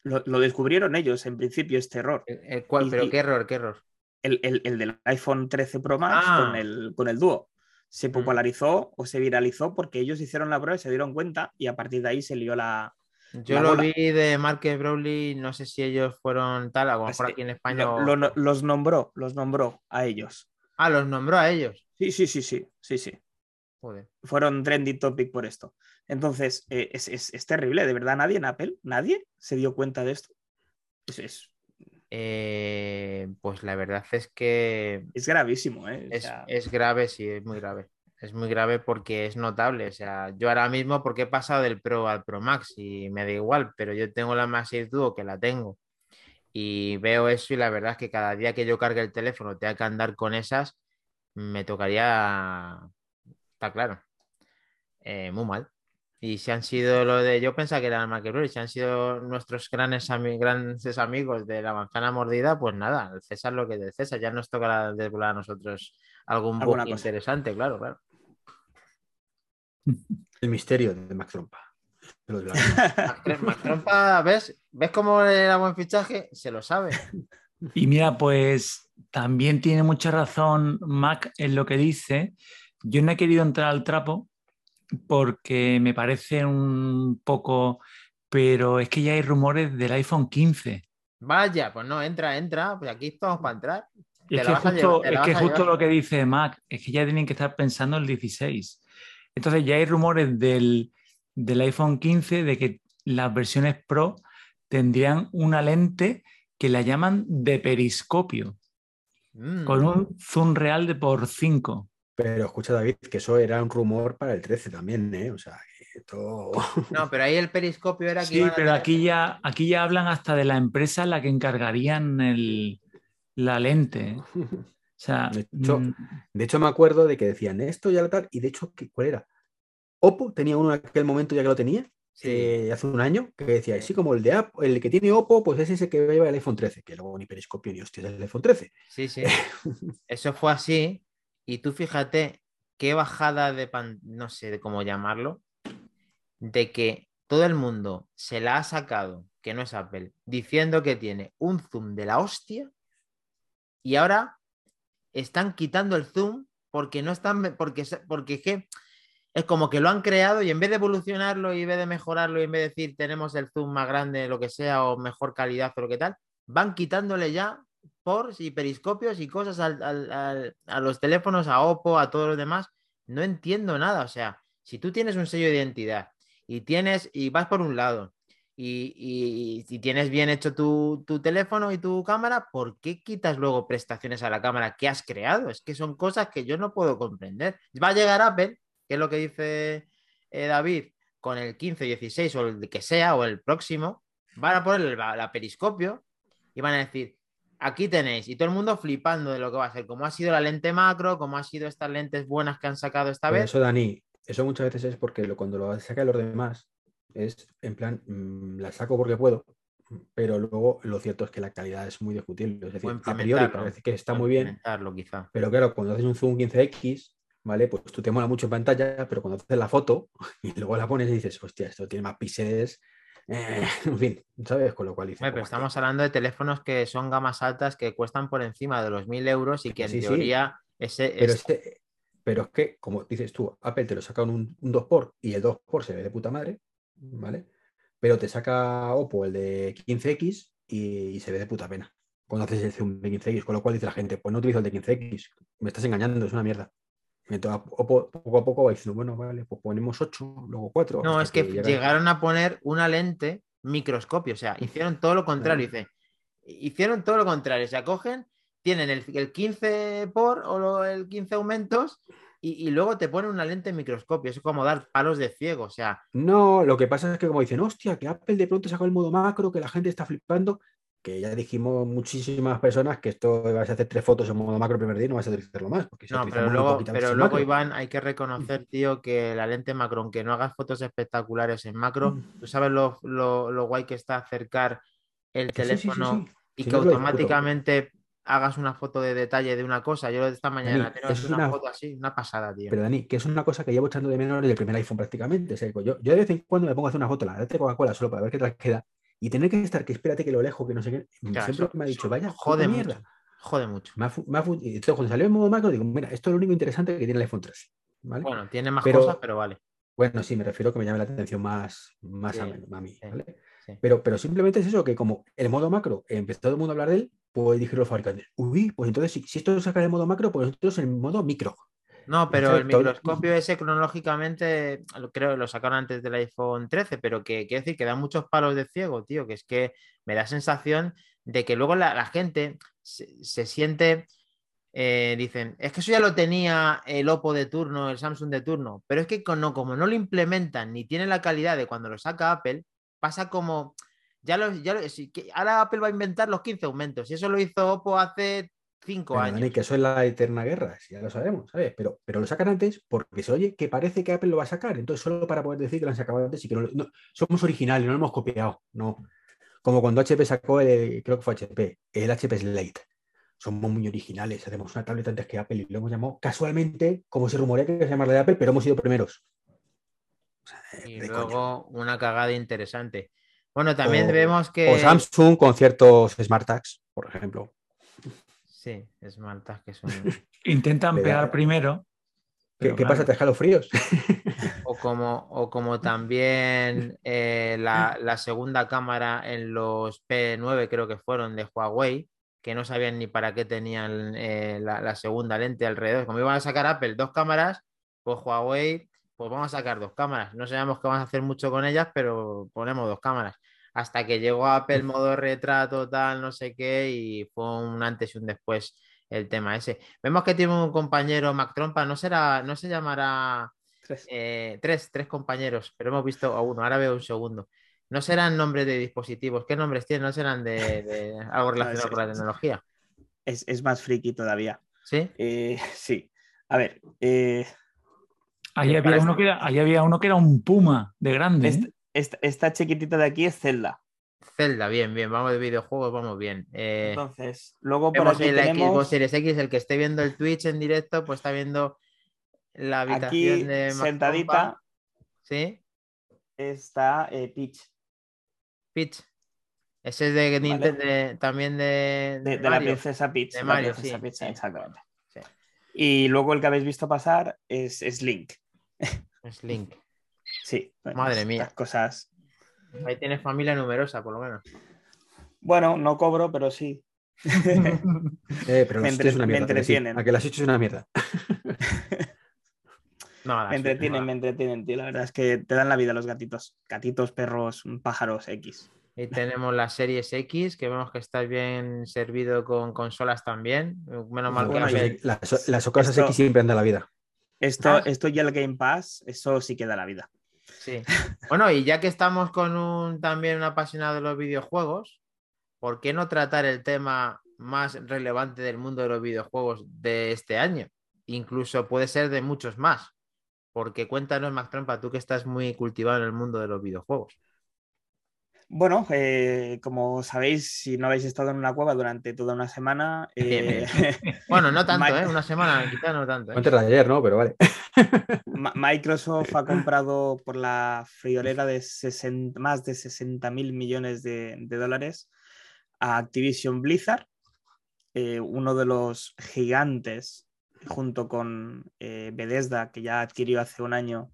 Lo, lo descubrieron ellos en principio este error. El cual- Y- pero qué error, qué error. el, el- el del iPhone 13 Pro Max Ah. con, el, con el dúo. Se Mm. popularizó o se viralizó porque ellos hicieron la prueba y se dieron cuenta y a partir de ahí se lió la... Yo La lo bola. vi de Marques Brownlee, no sé si ellos fueron tal, a lo mejor aquí en España. lo- o- lo- los nombró, los nombró a ellos. Ah, los nombró a ellos. Sí, sí, sí, sí, sí, sí. Joder. Fueron trending topic por esto. Entonces, eh, es, es- es terrible, de verdad, nadie en Apple, nadie se dio cuenta de esto. Es, es, Eh, pues la verdad es que es gravísimo, ¿eh? O es, sea, es grave, sí, es muy grave. Es muy grave porque es notable. O sea, yo ahora mismo, porque he pasado del Pro al Pro Max y me da igual, pero yo tengo la MagSafe Duo que la tengo y veo eso y la verdad es que cada día que yo cargue el teléfono tenga que andar con esas, me tocaría, está claro, eh, muy mal. Y si han sido lo de, yo pensaba que eran Market si han sido nuestros grandes, ami- grandes amigos de la manzana mordida, pues nada, el César lo que es del César, ya nos tocará desvelar a nosotros algún bug cosa. interesante, claro, claro. El misterio de Max Trompa. Max Max Trompa, ¿ves? ¿Ves cómo era buen fichaje? Se lo sabe. Y mira, pues también tiene mucha razón Mac en lo que dice. Yo no he querido entrar al trapo porque me parece un poco, pero es que ya hay rumores del iPhone 15. Vaya, pues no, entra, entra, pues aquí estamos para entrar. Es que justo, llevar, es que justo lo que dice Mac, es que ya tienen que estar pensando el 16. Entonces ya hay rumores del, del iPhone 15 de que las versiones Pro tendrían una lente que la llaman de periscopio, Mm. con un zoom real de por 5. Pero escucha, David, que eso era un rumor para el 13 también, ¿eh? O sea, que todo. No, pero ahí el periscopio era que Sí, pero tener- aquí ya, aquí ya hablan hasta de la empresa a la que encargarían el- la lente. O sea, De hecho, mm, De hecho, me acuerdo de que decían esto ya lo tal, y de hecho, ¿qué- ¿cuál era? Oppo tenía uno en aquel momento ya que lo tenía, Sí. eh, hace un año, que decía, así como el de Apple, el que tiene Oppo, pues es ese que lleva el iPhone 13, que luego ni periscopio ni hostia es el iPhone 13. Sí, sí. Eso fue así. Y tú fíjate qué bajada de pan, no sé de cómo llamarlo, de que todo el mundo se la ha sacado, que no es Apple, diciendo que tiene un zoom de la hostia y ahora están quitando el zoom porque no están, porque, porque es que es como que lo han creado y en vez de evolucionarlo y en vez de mejorarlo y en vez de decir tenemos el zoom más grande, lo que sea, o mejor calidad o lo que tal, van quitándole ya y periscopios y cosas a los teléfonos, a Oppo, a todos los demás. No entiendo nada. O sea, si tú tienes un sello de identidad y tienes, y vas por un lado, y, y- tienes bien hecho tu, tu teléfono y tu cámara, ¿por qué quitas luego prestaciones a la cámara que has creado? Es que son cosas que yo no puedo comprender. Va a llegar Apple, que es lo que dice eh, David, con el 15, 16 o el que sea, o el próximo, van a poner la, la periscopio y van a decir, aquí tenéis, y todo el mundo flipando de lo que va a ser, como ha sido la lente macro, como ha sido estas lentes buenas que han sacado esta Pero vez. eso, Dani, eso muchas veces es porque lo- cuando lo sacan los demás, es en plan, mm, la saco porque puedo, pero luego lo cierto es que la calidad es muy discutible. Es decir, a priori parece que está muy bien, quizá. pero claro, cuando haces un zoom 15X, ¿vale? Pues tú te mola mucho en pantalla, pero cuando haces la foto y luego la pones y dices, hostia, esto tiene más píxeles, eh, en fin, ¿sabes? Con lo cual dices, Hombre, pero "Buah, estamos hablando de teléfonos que son gamas altas que cuestan por encima de los 1000 euros y que en Sí, sí. teoría ese Pero, es- este- pero es que, como dices tú, Apple te lo saca un, un 2x y el 2x se ve de puta madre, ¿vale? Pero te saca Oppo el de 15X y, y se ve de puta pena cuando haces el zoom de 15X, con lo cual dice la gente, pues no utilizo el de 15X, me estás engañando, es una mierda. Entonces, poco a poco diciendo, bueno, vale, pues ponemos 8, luego 4. No, es que llegaron a poner una lente microscopio, o sea, hicieron todo lo contrario. Dice, hicieron todo lo contrario, o sea, cogen, tienen el, el 15 por o lo- el 15 aumentos y, y luego te ponen una lente microscopio. Es como dar palos de ciego, o sea, No, lo que pasa es que como dicen, hostia, que Apple de pronto sacó el modo macro, que la gente está flipando, que ya dijimos muchísimas personas que esto vas a hacer tres fotos en modo macro el primer día y no vas a utilizarlo más. Porque si no, pero luego, pero luego macro. Iván, hay que reconocer, tío, que la lente macro, aunque no hagas fotos espectaculares en macro, Mm. tú sabes lo, lo- lo guay que está acercar el Que sí, sí, sí, teléfono y que automáticamente hagas una foto de detalle de una cosa. Yo esta mañana Dani, tenemos es una, una- foto así, una pasada, tío. Pero Dani, que es una cosa que llevo echando de menos desde el primer iPhone prácticamente. O sea, yo, yo de vez en cuando me pongo a hacer una foto, la de Coca-Cola solo para ver qué tal queda. Y tener que estar, que espérate que lo lejos, que no sé qué. Claro, siempre eso- me ha dicho, vaya, jode mucho. mierda. Jode mucho. Y entonces, cuando salió en modo macro, digo, mira, esto es lo único interesante que tiene el iPhone 3. ¿vale? Bueno, tiene más Pero- cosas, pero vale. Bueno, sí, me refiero que me llame la atención más, más Sí, a, mí- a mí, sí, ¿vale? sí. Pero, pero simplemente es eso, que como el modo macro, empezó todo el mundo a hablar de él, pues dijeron los fabricantes, uy, pues entonces si, si esto saca el modo macro, pues nosotros el modo micro. No, pero el microscopio ese cronológicamente, creo que lo sacaron antes del iPhone 13, pero que quiere decir que da muchos palos de ciego, tío, que es que me da sensación de que luego la, la gente se, se siente, eh, dicen, es que eso ya lo tenía el Oppo de turno, el Samsung de turno, pero es que no, como no lo implementan ni tienen la calidad de cuando lo saca Apple, pasa como, ya lo, ya lo- si- ahora Apple va a inventar los 15 aumentos, y eso lo hizo Oppo hace 5 Pero, años. Dani, que eso es la eterna guerra, ya lo sabemos, ¿sabes? Pero, pero lo sacan antes porque se oye que parece que Apple lo va a sacar, entonces solo para poder decir que lo han sacado antes y que no, lo- no- somos originales, no lo hemos copiado, no. Como cuando HP sacó, el, creo que fue HP, el HP Slate. Somos muy originales, hacemos una tableta antes que Apple y lo hemos llamado casualmente, como se rumorea que se llama la de Apple, pero hemos sido primeros. O sea, Y luego una cagada interesante. Bueno, también O- vemos que. O Samsung con ciertos Smart Tags, por ejemplo. Sí, es maltas que son. Intentan pegar primero. ¿Qué, qué pasa? ¿Te escalofríos? O como, o como también eh, la, la segunda cámara en los P9, creo que fueron de Huawei, que no sabían ni para qué tenían eh, la, la segunda lente alrededor. Como iban a sacar Apple dos cámaras, pues Huawei, pues vamos a sacar dos cámaras. No sabemos que vamos a hacer mucho con ellas, pero ponemos dos cámaras. Hasta que llegó Apple modo retrato, tal, no sé qué, y fue un antes y un después el tema ese. Vemos que tiene un compañero Mac Trompa, no será, no se llamará Tres. eh, tres, tres compañeros, pero hemos visto a uno, ahora veo un segundo. No serán nombres de dispositivos, ¿qué nombres tienen? No serán de, de algo relacionado con la tecnología. Es, es más friki todavía. ¿Sí? Eh, sí. A ver, eh, Ahí me había, uno que era, ahí había uno que era un puma de grande. ¿eh? Esta, chiquitita de aquí es Zelda. Zelda, bien, bien, vamos de videojuegos, vamos bien. Eh, Entonces, luego por aquí el tenemos Xbox Series X, el que esté viendo el Twitch en directo, pues está viendo la habitación aquí de Mac sentadita. ¿Sí? está eh, Peach, Peach. Ese es de, Nintendo, también de, de, de de la princesa Peach. De la Mario, princesa sí, Peach, sí. exactamente. Sí. Y luego el que habéis visto pasar es, es Link. Es Link. Sí. bueno, Madre estas mía. Cosas. Ahí tienes familia numerosa, por lo menos. Bueno, no cobro, pero sí. Eh, pero Me los entre- sitios es una me mierda. ¿a que sí? entretienen. A que las hecho es una mierda. No, Me entretienen, me entretienen, tío. La verdad es que te dan la vida los gatitos. Gatitos, perros, pájaros X. Y tenemos las series X, que vemos que está bien servido con consolas también. Menos mal que Bueno, Las- Apple- las, las cosas esto- X siempre andan la vida. Esto, Ah. esto ya el Game Pass, eso sí que da la vida. Sí. Bueno, y ya que estamos con un también un apasionado de los videojuegos, ¿por qué no tratar el tema más relevante del mundo de los videojuegos de este año? Incluso puede ser de muchos más. Porque cuéntanos, Mac Trompa, tú que estás muy cultivado en el mundo de los videojuegos. Bueno, eh, como sabéis, si no habéis estado en una cueva durante toda una semana. Eh, bueno, no tanto, ¿eh? Una semana, quizás no tanto. Antes de ayer, ¿no? Pero vale. Microsoft ha comprado por la friolera de más de 60 mil millones de, dólares a Activision Blizzard, uno de los gigantes, junto con Bethesda, que ya adquirió hace un año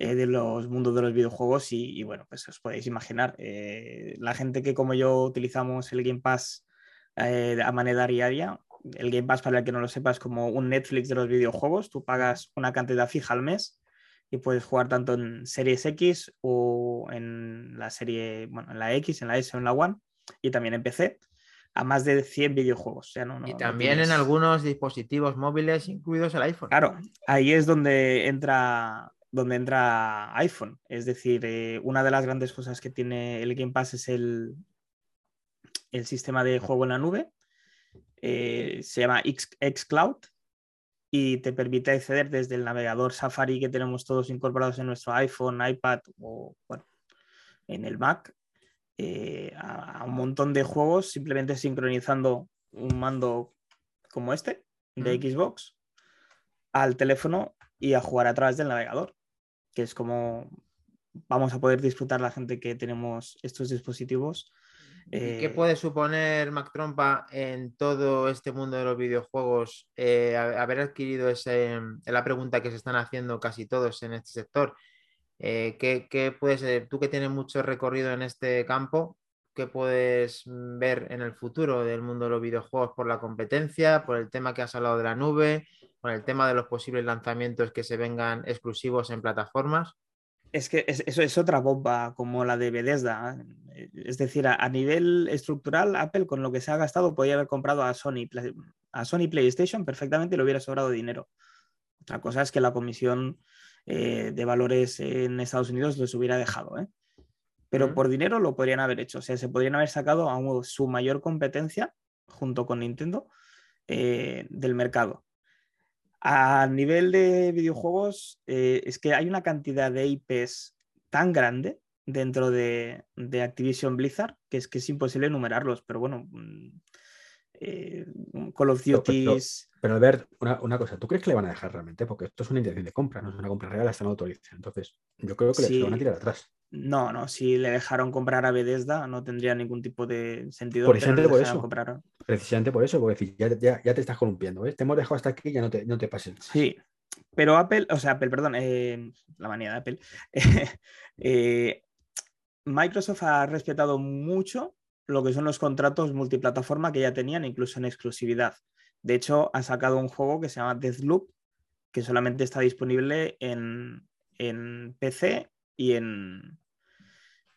eh, de los mundos de los videojuegos. Y, bueno, pues os podéis imaginar, eh, la gente que como yo utilizamos el Game Pass eh, a manera diaria, el Game Pass para el que no lo sepa es como un Netflix de los videojuegos, tú pagas una cantidad fija al mes y puedes jugar tanto en Series X o en la serie, bueno, en la X, en la S o en la One y también en PC a más de 100 videojuegos. y también en algunos dispositivos móviles, incluidos el iPhone. Claro, ahí es donde entra donde entra iPhone. Es decir, eh, una de las grandes cosas que tiene el Game Pass es el, el sistema de juego en la nube. Eh, se llama X, Xcloud y te permite acceder desde el navegador Safari que tenemos todos incorporados en nuestro iPhone, iPad o bueno, en el Mac eh, a, un montón de juegos simplemente sincronizando un mando como este de Xbox al teléfono y a jugar a través del navegador que es como vamos a poder disfrutar la gente que tenemos estos dispositivos. ¿Qué eh, puede suponer Mac Trompa en todo este mundo de los videojuegos eh, haber adquirido ese, la pregunta que se están haciendo casi todos en este sector? Eh, ¿qué, ¿qué, puede ser? Tú que tienes mucho recorrido en este campo, ¿qué puedes ver en el futuro del mundo de los videojuegos por la competencia, por el tema que has hablado de la nube, con el tema de los posibles lanzamientos que se vengan exclusivos en plataformas? Es que eso es otra bomba como la de Bethesda. ¿eh? Es decir, a, nivel estructural, Apple con lo que se ha gastado podría haber comprado a Sony, a Sony PlayStation perfectamente y le hubiera sobrado dinero. Otra cosa es que la comisión eh, de valores en Estados Unidos les hubiera dejado. ¿eh? Pero por dinero lo podrían haber hecho. O sea, se podrían haber sacado a su mayor competencia junto con Nintendo del mercado. A nivel de videojuegos, eh, es que hay una cantidad de IPs tan grande dentro de, Activision Blizzard que es que es imposible enumerarlos, pero bueno, mm, eh, Call of Duty. Pero, a ver, una, cosa, ¿tú crees que le van a dejar realmente? Porque esto es una intención de compra, no es una compra real, hasta no autoriza. Entonces, yo creo que le van a tirar atrás. No, no, si le dejaron comprar a Bethesda no tendría ningún tipo de sentido. Precisamente por eso. Precisamente por eso, porque ya, ya, te estás columpiando, ¿ves? Te hemos dejado hasta aquí, ya no te, no te pases. Sí, pero Apple, o sea, Apple, perdón, eh, la manía de Apple. Eh, Microsoft ha respetado mucho lo que son los contratos multiplataforma que ya tenían, incluso en exclusividad. De hecho, ha sacado un juego que se llama Deathloop, que solamente está disponible en, en PC y en,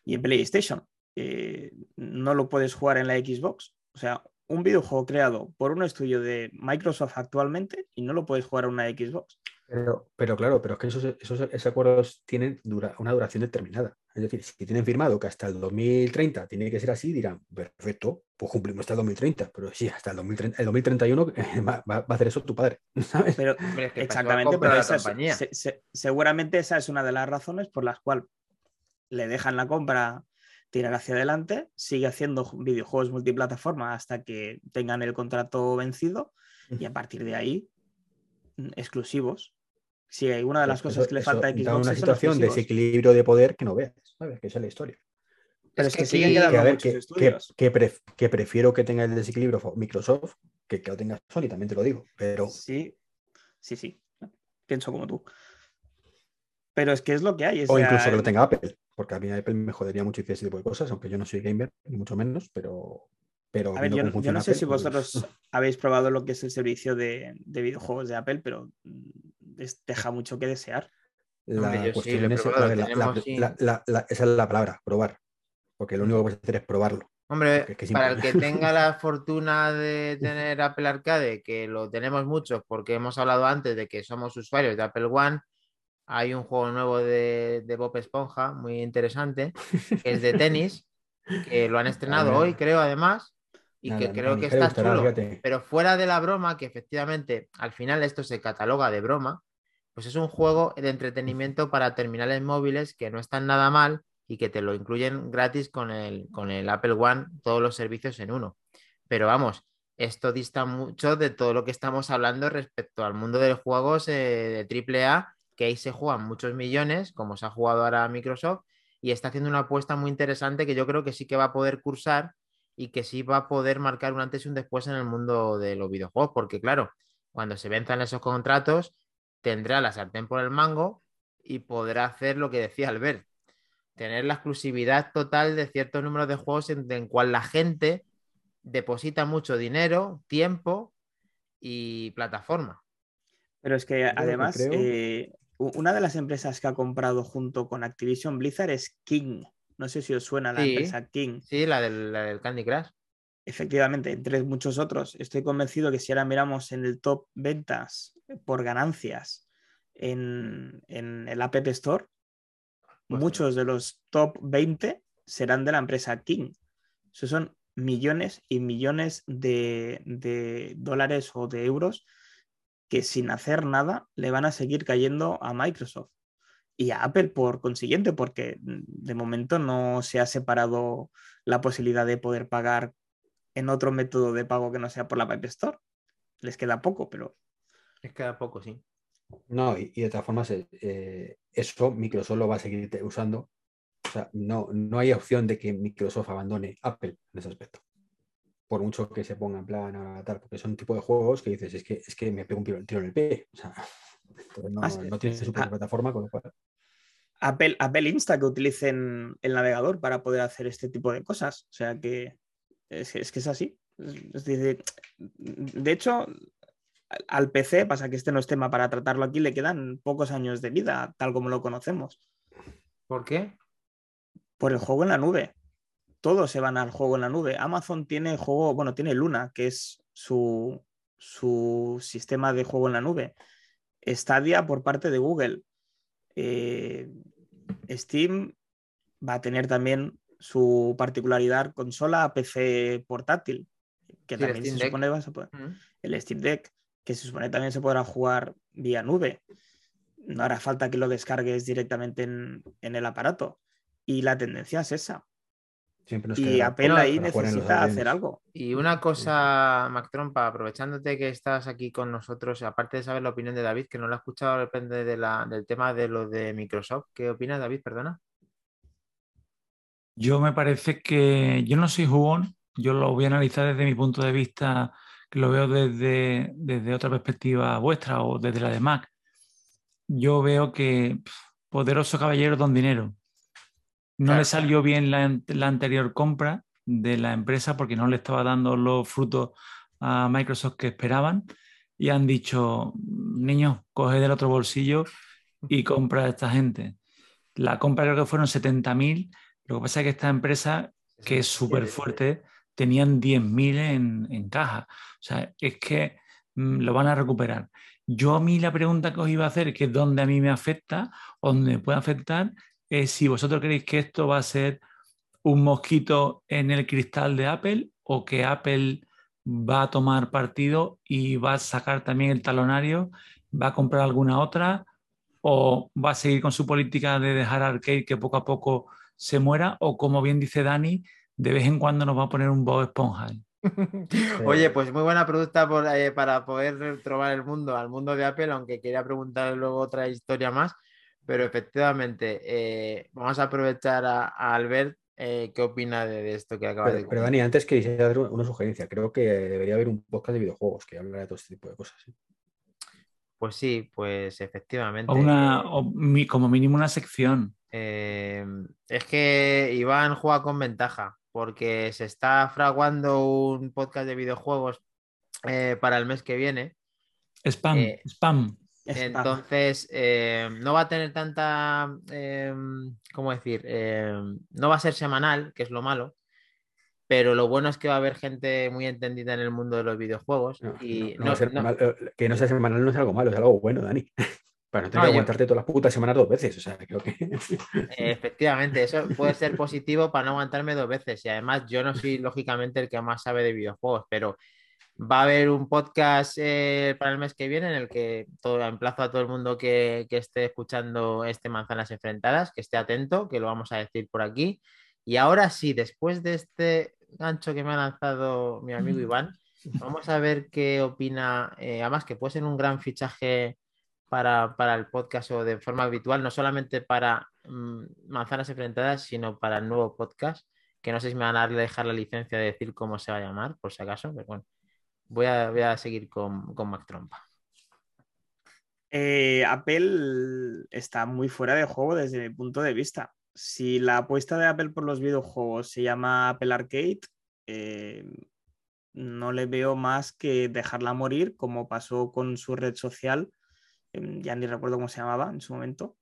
y en PlayStation. Eh, no lo puedes jugar en la Xbox. O sea, un videojuego creado por un estudio de Microsoft actualmente y no lo puedes jugar en una Xbox. Pero, pero claro, pero es que esos, esos, acuerdos tienen una duración determinada. Es decir, si tienen firmado que hasta el 2030 tiene que ser así, dirán, perfecto, pues cumplimos hasta el 2030. Pero sí, hasta el, 2030, el 2031 va, va, a hacer eso tu padre. ¿sabes? Pero, exactamente, pero seguramente esa es una de las razones por las cuales le dejan la compra tirar hacia adelante, sigue haciendo videojuegos multiplataforma hasta que tengan el contrato vencido y a partir de ahí mm, exclusivos. Si hay una de las cosas que le falta a Xbox. Una situación de desequilibrio de poder que no veas, ¿sabes? Que esa es la historia. Pero es, que, siguen quedando que, que, prefiero que tenga el desequilibrio Microsoft que que lo tenga Sony, también te lo digo. Pero... Sí, sí, sí. Pienso como tú. Pero es que es lo que hay. O, incluso que lo tenga Apple, porque a mí Apple me jodería mucho ese tipo de cosas, aunque yo no soy gamer, ni mucho menos, pero. Pero a ver, yo, no sé si vosotros pues, habéis probado lo que es el servicio de, de videojuegos de Apple, pero deja mucho que desear. La cuestión es, esa es la palabra, probar. Porque lo único que puedes hacer es probarlo. Hombre, para el que tenga la fortuna de tener Apple Arcade, que lo tenemos muchos porque hemos hablado antes de que somos usuarios de Apple One, hay un juego nuevo de, de Bob Esponja, muy interesante, que es de tenis, que lo han estrenado hoy, creo, además, y que creo que está chulo. Pero fuera de la broma, que efectivamente al final esto se cataloga de broma, pues es un juego de entretenimiento para terminales móviles que no están nada mal y que te lo incluyen gratis con el, con el Apple One, todos los servicios en uno. Pero vamos, esto dista mucho de todo lo que estamos hablando respecto al mundo de los juegos eh, de AAA, que ahí se juegan muchos millones, como se ha jugado ahora Microsoft, y está haciendo una apuesta muy interesante que yo creo que sí que va a poder cursar y que sí va a poder marcar un antes y un después en el mundo de los videojuegos, porque claro, cuando se venzan esos contratos, tendrá la sartén por el mango y podrá hacer lo que decía Albert, tener la exclusividad total de ciertos números de juegos en, en cual la gente deposita mucho dinero, tiempo y plataforma. Pero es que además, eh, una de las empresas que ha comprado junto con Activision Blizzard es King. No sé si os suena la empresa King. Sí, la del, Candy Crush. Efectivamente, entre muchos otros. Estoy convencido que si ahora miramos en el top ventas por ganancias en, el App Store, pues muchos de los top 20 serán de la empresa King. Esos son millones y millones de, de dólares o de euros que sin hacer nada le van a seguir cayendo a Microsoft y a Apple por consiguiente, porque de momento no se ha separado la posibilidad de poder pagar en otro método de pago que no sea por la App Store. Les queda poco, pero... Les queda poco, sí. No, y, de todas formas, eh, eh, eso Microsoft lo va a seguir usando. O sea, no, no hay opción de que Microsoft abandone Apple en ese aspecto. Por mucho que se ponga en plan a tal, porque son tipo de juegos que dices, es que, es que me pego un tiro en el pie. O sea, no, ah, no tiene su propia ah. plataforma, con lo cual. Apple, Apple insta que utilicen el navegador para poder hacer este tipo de cosas. O sea que es, que es así. de hecho, al PC, pasa que este no es tema para tratarlo aquí, le quedan pocos años de vida, tal como lo conocemos. ¿Por qué? Por el juego en la nube. Todos se van al juego en la nube. Amazon tiene juego, bueno, tiene Luna, que es su, su sistema de juego en la nube. Stadia por parte de Google. Eh, Steam va a tener también su particularidad consola PC portátil, que también se supone va a poder, el Steam Deck, que se supone también se podrá jugar vía nube. No hará falta que lo descargues directamente en, el aparato. Y la tendencia es esa. Y Apple ahí necesita hacer algo. Y una cosa, Mac Trompa, aprovechándote que estás aquí con nosotros, aparte de saber la opinión de David, que no lo ha escuchado, depende de del tema de lo de Microsoft. ¿Qué opinas, David? Perdona. Yo me parece que yo no soy jugón, yo lo voy a analizar desde mi punto de vista, que lo veo desde, desde otra perspectiva vuestra o desde la de Mac. Yo veo que poderoso caballero don dinero. No le salió bien la, la, anterior compra de la empresa porque no le estaba dando los frutos a Microsoft que esperaban y han dicho, niño, coge del otro bolsillo y compra a esta gente. La compra creo que fueron 70.000 lo que pasa es que esta empresa, que es súper fuerte, tenían 10.000 en, en caja. O sea, es que mm, lo van a recuperar. Yo a mí la pregunta que os iba a hacer, que es dónde a mí me afecta, o dónde me puede afectar, si vosotros creéis que esto va a ser un mosquito en el cristal de Apple o que Apple va a tomar partido y va a sacar también el talonario, va a comprar alguna otra o va a seguir con su política de dejar Arcade que poco a poco se muera o como bien dice Dani, de vez en cuando nos va a poner un Bob Esponja. Oye, pues muy buena pregunta eh, para poder trobar el mundo, al mundo de Apple, aunque quería preguntar luego otra historia más, pero efectivamente eh, vamos a aprovechar a, Albert eh, qué opina de, esto que acaba de de Pero Dani, antes quería hacer una sugerencia. Creo que debería haber un podcast de videojuegos que hablara de todo este tipo de cosas. Pues sí, pues efectivamente. O, una, como mínimo una sección. Es que Iván juega con ventaja porque se está fraguando un podcast de videojuegos eh, para el mes que viene. Spam, eh, spam. Entonces, em, no va a tener tanta, em, ¿cómo decir? no va a ser semanal, que es lo malo, pero lo bueno es que va a haber gente muy entendida en el mundo de los videojuegos. y eh, que no sea semanal no es algo malo, es algo bueno, Dani. Para no tener que aguantarte todas las putas semanas dos veces. O sea, creo que. Efectivamente, eso puede ser positivo para no aguantarme dos veces. Y además, yo no soy lógicamente el que más sabe de videojuegos, pero Va a haber un podcast eh, para el mes que viene en el que todo, emplazo a todo el mundo que, que, esté escuchando este Manzanas Enfrentadas, que esté atento, que lo vamos a decir por aquí. Y ahora sí, después de este gancho que me ha lanzado mi amigo Iván, vamos a ver qué opina, eh, además que puede ser un gran fichaje para, para, el podcast o de forma habitual, no solamente para mmm, Manzanas Enfrentadas, sino para el nuevo podcast, que no sé si me van a dejar la licencia de decir cómo se va a llamar, por si acaso, pero bueno voy a, voy a seguir con, con Mac Trompa. Eh, Apple está muy fuera de juego desde mi punto de vista. Si la apuesta de Apple por los videojuegos se llama Apple Arcade, eh, no le veo más que dejarla morir, como pasó con su red social, eh, ya ni recuerdo cómo se llamaba en su momento,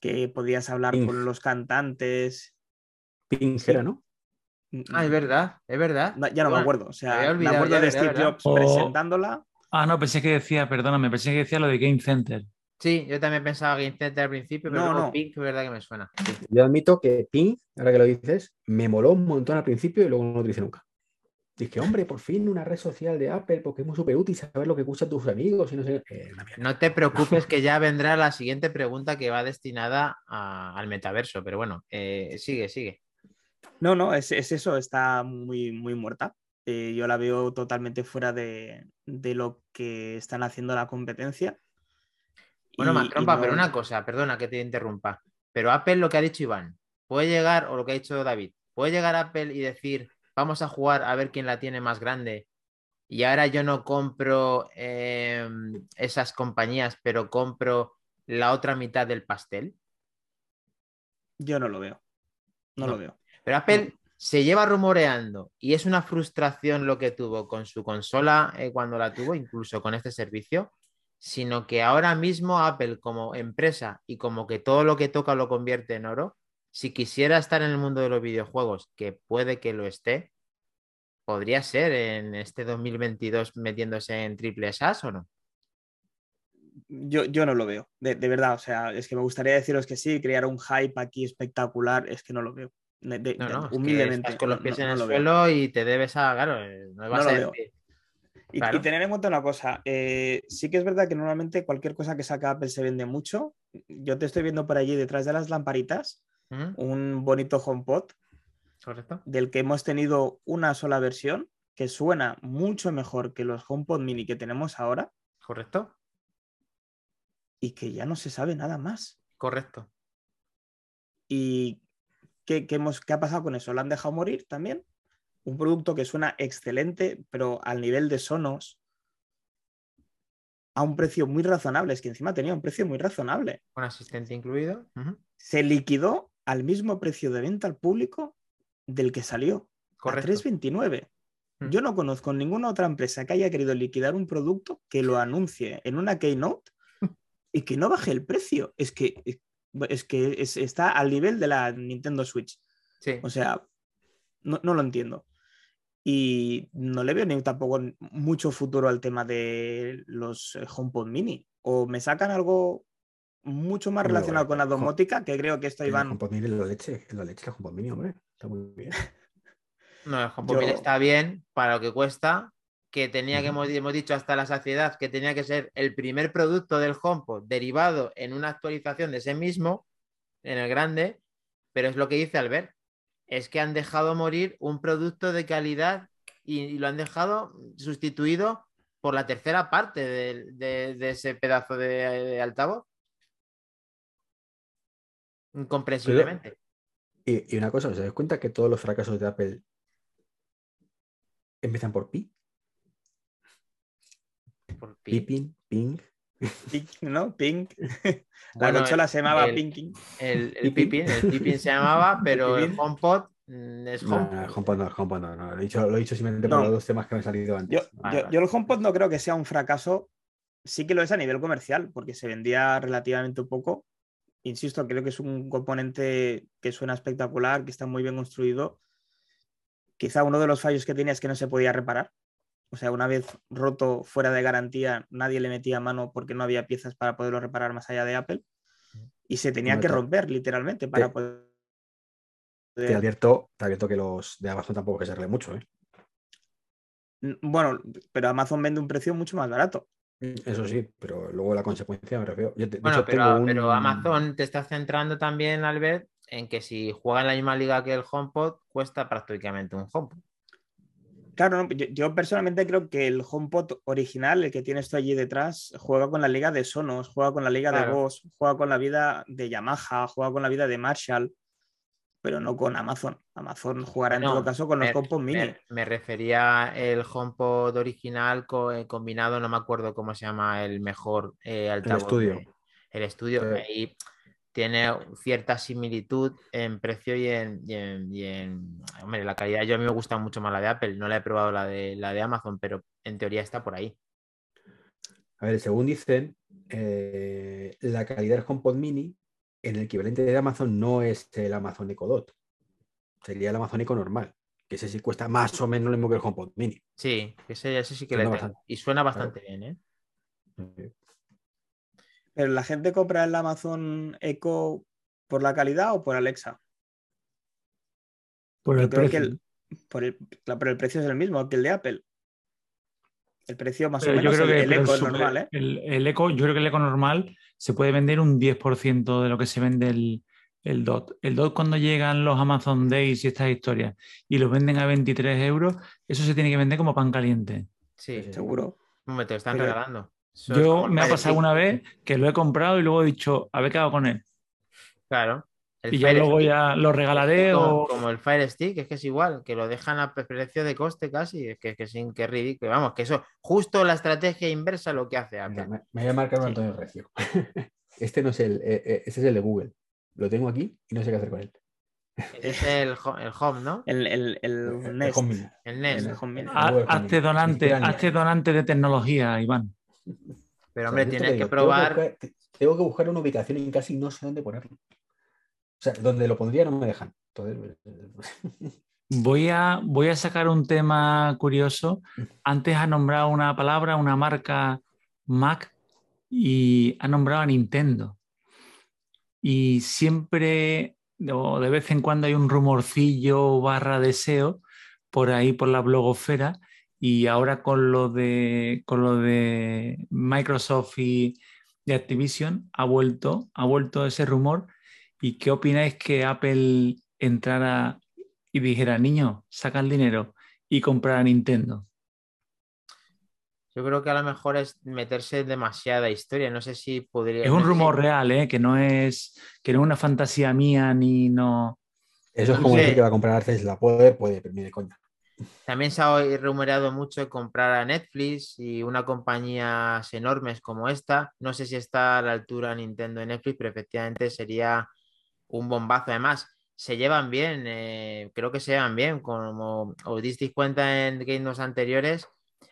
que podías hablar con los cantantes. Era, ¿no? Ah, es verdad, es verdad. No, ya no me Bueno, acuerdo. O sea, me olvidado acuerdo ya, de verdad, Steve verdad. Jobs O- presentándola. Ah, no, pensé que decía, perdóname, pensé que decía lo de Game Center. Sí, yo también pensaba Game Center al principio, pero No, luego no. Pink es verdad que me suena. Yo admito que Ping, ahora que lo dices, me moló un montón al principio y luego no lo utilicé nunca. Dije, hombre, por fin una red social de Apple, porque es muy súper útil saber lo que escuchan tus amigos y no sé. Eh. No te preocupes que ya vendrá la siguiente pregunta que va destinada a- al metaverso, pero bueno, eh, sigue, sigue. No, no, es, es eso, está muy, muy muerta. Eh, yo la veo totalmente fuera de, de lo que están haciendo la competencia. Bueno, Y- y Macrompa, no- pero una cosa, perdona que te interrumpa. Pero Apple, lo que ha dicho Iván, puede llegar, o lo que ha dicho David, puede llegar Apple y decir, vamos a jugar a ver quién la tiene más grande. Y ahora yo no compro eh, esas compañías, pero compro la otra mitad del pastel. Yo no lo veo. No, No. lo veo. Pero Apple se lleva rumoreando y es una frustración lo que tuvo con su consola eh, cuando la tuvo, incluso con este servicio, sino que ahora mismo Apple como empresa y como que todo lo que toca lo convierte en oro, si quisiera estar en el mundo de los videojuegos, que puede que lo esté, podría ser en este 2022 metiéndose en triple SAS o no. Yo, yo no lo veo, de, de verdad. O sea, es que me gustaría deciros que sí, crear un hype aquí espectacular, es que no lo veo. De- de- No, no, es que humildemente. estás con los pies no- en el suelo y te debes a, claro, eh, no vas a decir- Y, Claro. y tener en cuenta una cosa, eh, sí que es verdad que normalmente cualquier cosa que saca Apple se vende mucho. Yo te estoy viendo por allí detrás de las lamparitas un bonito HomePod ¿Correcto? del que hemos tenido una sola versión que suena mucho mejor que los HomePod mini que tenemos ahora ¿Correcto? y que ya no se sabe nada más. Correcto. ¿Y qué, qué hemos, qué ha pasado con eso? ¿Lo han dejado morir también? Un producto que suena excelente, pero al nivel de Sonos, a un precio muy razonable. Es que encima tenía un precio muy razonable. Un asistente incluido. Se liquidó al mismo precio de venta al público del que salió, a Correcto. 3,29. Mm. Yo no conozco ninguna otra empresa que haya querido liquidar un producto que lo anuncie en una keynote y que no baje el precio. Es que, es que es- está al nivel de la Nintendo Switch. Sí. O sea, no, no lo entiendo. Y no le veo ni tampoco mucho futuro al tema de los eh, HomePod mini. O me sacan algo mucho más relacionado con la domótica, que creo que esto El Iván. HomePod mini es la leche, es la leche, el HomePod mini, hombre. Está muy bien. No, el HomePod Yo- Mini está bien para lo que cuesta, que tenía que, hemos, hemos dicho hasta la saciedad, que tenía que ser el primer producto del HomePod derivado en una actualización de ese mismo, en el grande, pero es lo que dice Albert, es que han dejado morir un producto de calidad y, y lo han dejado sustituido por la tercera parte de, de- de ese pedazo de, de altavoz. Incomprensiblemente. Y, y una cosa, ¿os dais cuenta que todos los fracasos de Apple empiezan por pi? Por pi- Pipin, ping. Pink, ¿no? Pink. La Bueno, consola el- se llamaba el- Pinking. El, el. Pipín, el Pipín se llamaba, pero el. HomePod mm, es No, Home. no, el HomePod no, el HomePod no, no, Lo he dicho, lo he dicho simplemente No. por los dos temas que me han salido antes. Yo, Vale, yo- vale. yo el HomePod no creo que sea un fracaso. Sí que lo es a nivel comercial, porque se vendía relativamente poco. Insisto, creo que es un componente que suena espectacular, que está muy bien construido. Quizá uno de los fallos que tenía es que no se podía reparar. O sea, una vez roto fuera de garantía, nadie le metía mano porque no había piezas para poderlo reparar más allá de Apple. Y se tenía que romper literalmente para te- poder. Te advierto, te advierto que los de Amazon tampoco que se mucho, ¿eh? Bueno, pero Amazon vende un precio mucho más barato. Eso sí, pero luego la consecuencia me refiero. Yo te- de Bueno, hecho, pero, un- pero Amazon te está centrando también, Albert, en que si juega en la misma liga que el HomePod, cuesta prácticamente un HomePod. Claro, no, yo, yo personalmente creo que el HomePod original, el que tienes tú allí detrás, juega con la liga de Sonos, juega con la liga de. Boss, juega con la vida de Yamaha, juega con la vida de Marshall, pero no con Amazon. Amazon jugará en No, todo caso con los me- HomePod mini. Me, me refería el HomePod original co- eh, combinado, no me acuerdo cómo se llama el mejor eh, altavoz. estudio. de- el estudio. Sí. Ahí tiene cierta similitud en precio y en, y en- y en- Hombre, la calidad. Yo a mí me gusta mucho más la de Apple. No la he probado la de, la de Amazon, pero en teoría está por ahí. A ver, según dicen, eh, la calidad del HomePod Mini en el equivalente de Amazon no es el Amazon Echo Dot. Sería el Amazon Echo normal, que ese sí cuesta más o menos lo mismo que el HomePod Mini. Sí, ese, ese sí que le Suena tengo. bastante. Y suena bastante bien, ¿eh? Pero la gente compra el Amazon Echo por la calidad o por Alexa. Por el Yo creo que precio. el, por el, pero el precio es el mismo que el de Apple. El precio más Pero o yo menos creo el, que el super- normal, ¿eh? el, el Eco, yo creo que el Eco normal se puede vender un 10% de lo que se vende el, el DOT. El DOT cuando llegan los Amazon Days y estas historias y los venden a 23 euros, eso se tiene que vender como pan caliente. Sí. Seguro. Hombre, te lo están Pero- regalando. Eso Yo me ha pasado una vez que lo he comprado y luego he dicho, a ver qué hago con él. Claro. El Y ya luego Stick. ya lo regalaré como, o... como el Fire Stick, es que es igual, que lo dejan a precio de coste casi, es que es que, sin, que ridículo. Vamos, que eso, justo la estrategia inversa lo que hace Apple. Mira, me, me voy a marcar un Sí. Antonio Recio. este no es el, eh, eh, este es el de Google. Lo tengo aquí y no sé qué hacer con él. Es el, el Home, ¿no? El, el, el El- el Nest. El Nest. Home Hazte donante, hazte donante de tecnología, Iván. Pero O sea, hombre, te tienes que probar. Tengo que, buscar, tengo que buscar una ubicación y casi no sé dónde ponerlo. O sea, donde lo pondría no me dejan. Entonces, pues, Voy a, voy a sacar un tema curioso. Antes ha nombrado una palabra, una marca Mac y ha nombrado a Nintendo. Y siempre, o de vez en cuando hay un rumorcillo barra deseo por ahí por la blogosfera. Y ahora con lo de, con lo de Microsoft y de Activision ha vuelto, ha vuelto ese rumor. ¿Y qué opináis que Apple entrara y dijera, niño, saca el dinero y comprar a Nintendo? Yo creo que a lo mejor es meterse en demasiada historia. No sé si podría. Es un rumor real, ¿eh? que no es que no es una fantasía mía ni no. eso es como sé. decir que va a comprar Tesla. Poder, puede, pero ni de coña. También se ha rumoreado mucho comprar a Netflix y una compañías enormes como esta. No sé si está a la altura Nintendo de Netflix, pero efectivamente sería un bombazo. Además, se llevan bien, eh, creo que se llevan bien. Como os disteis cuenta en Games anteriores,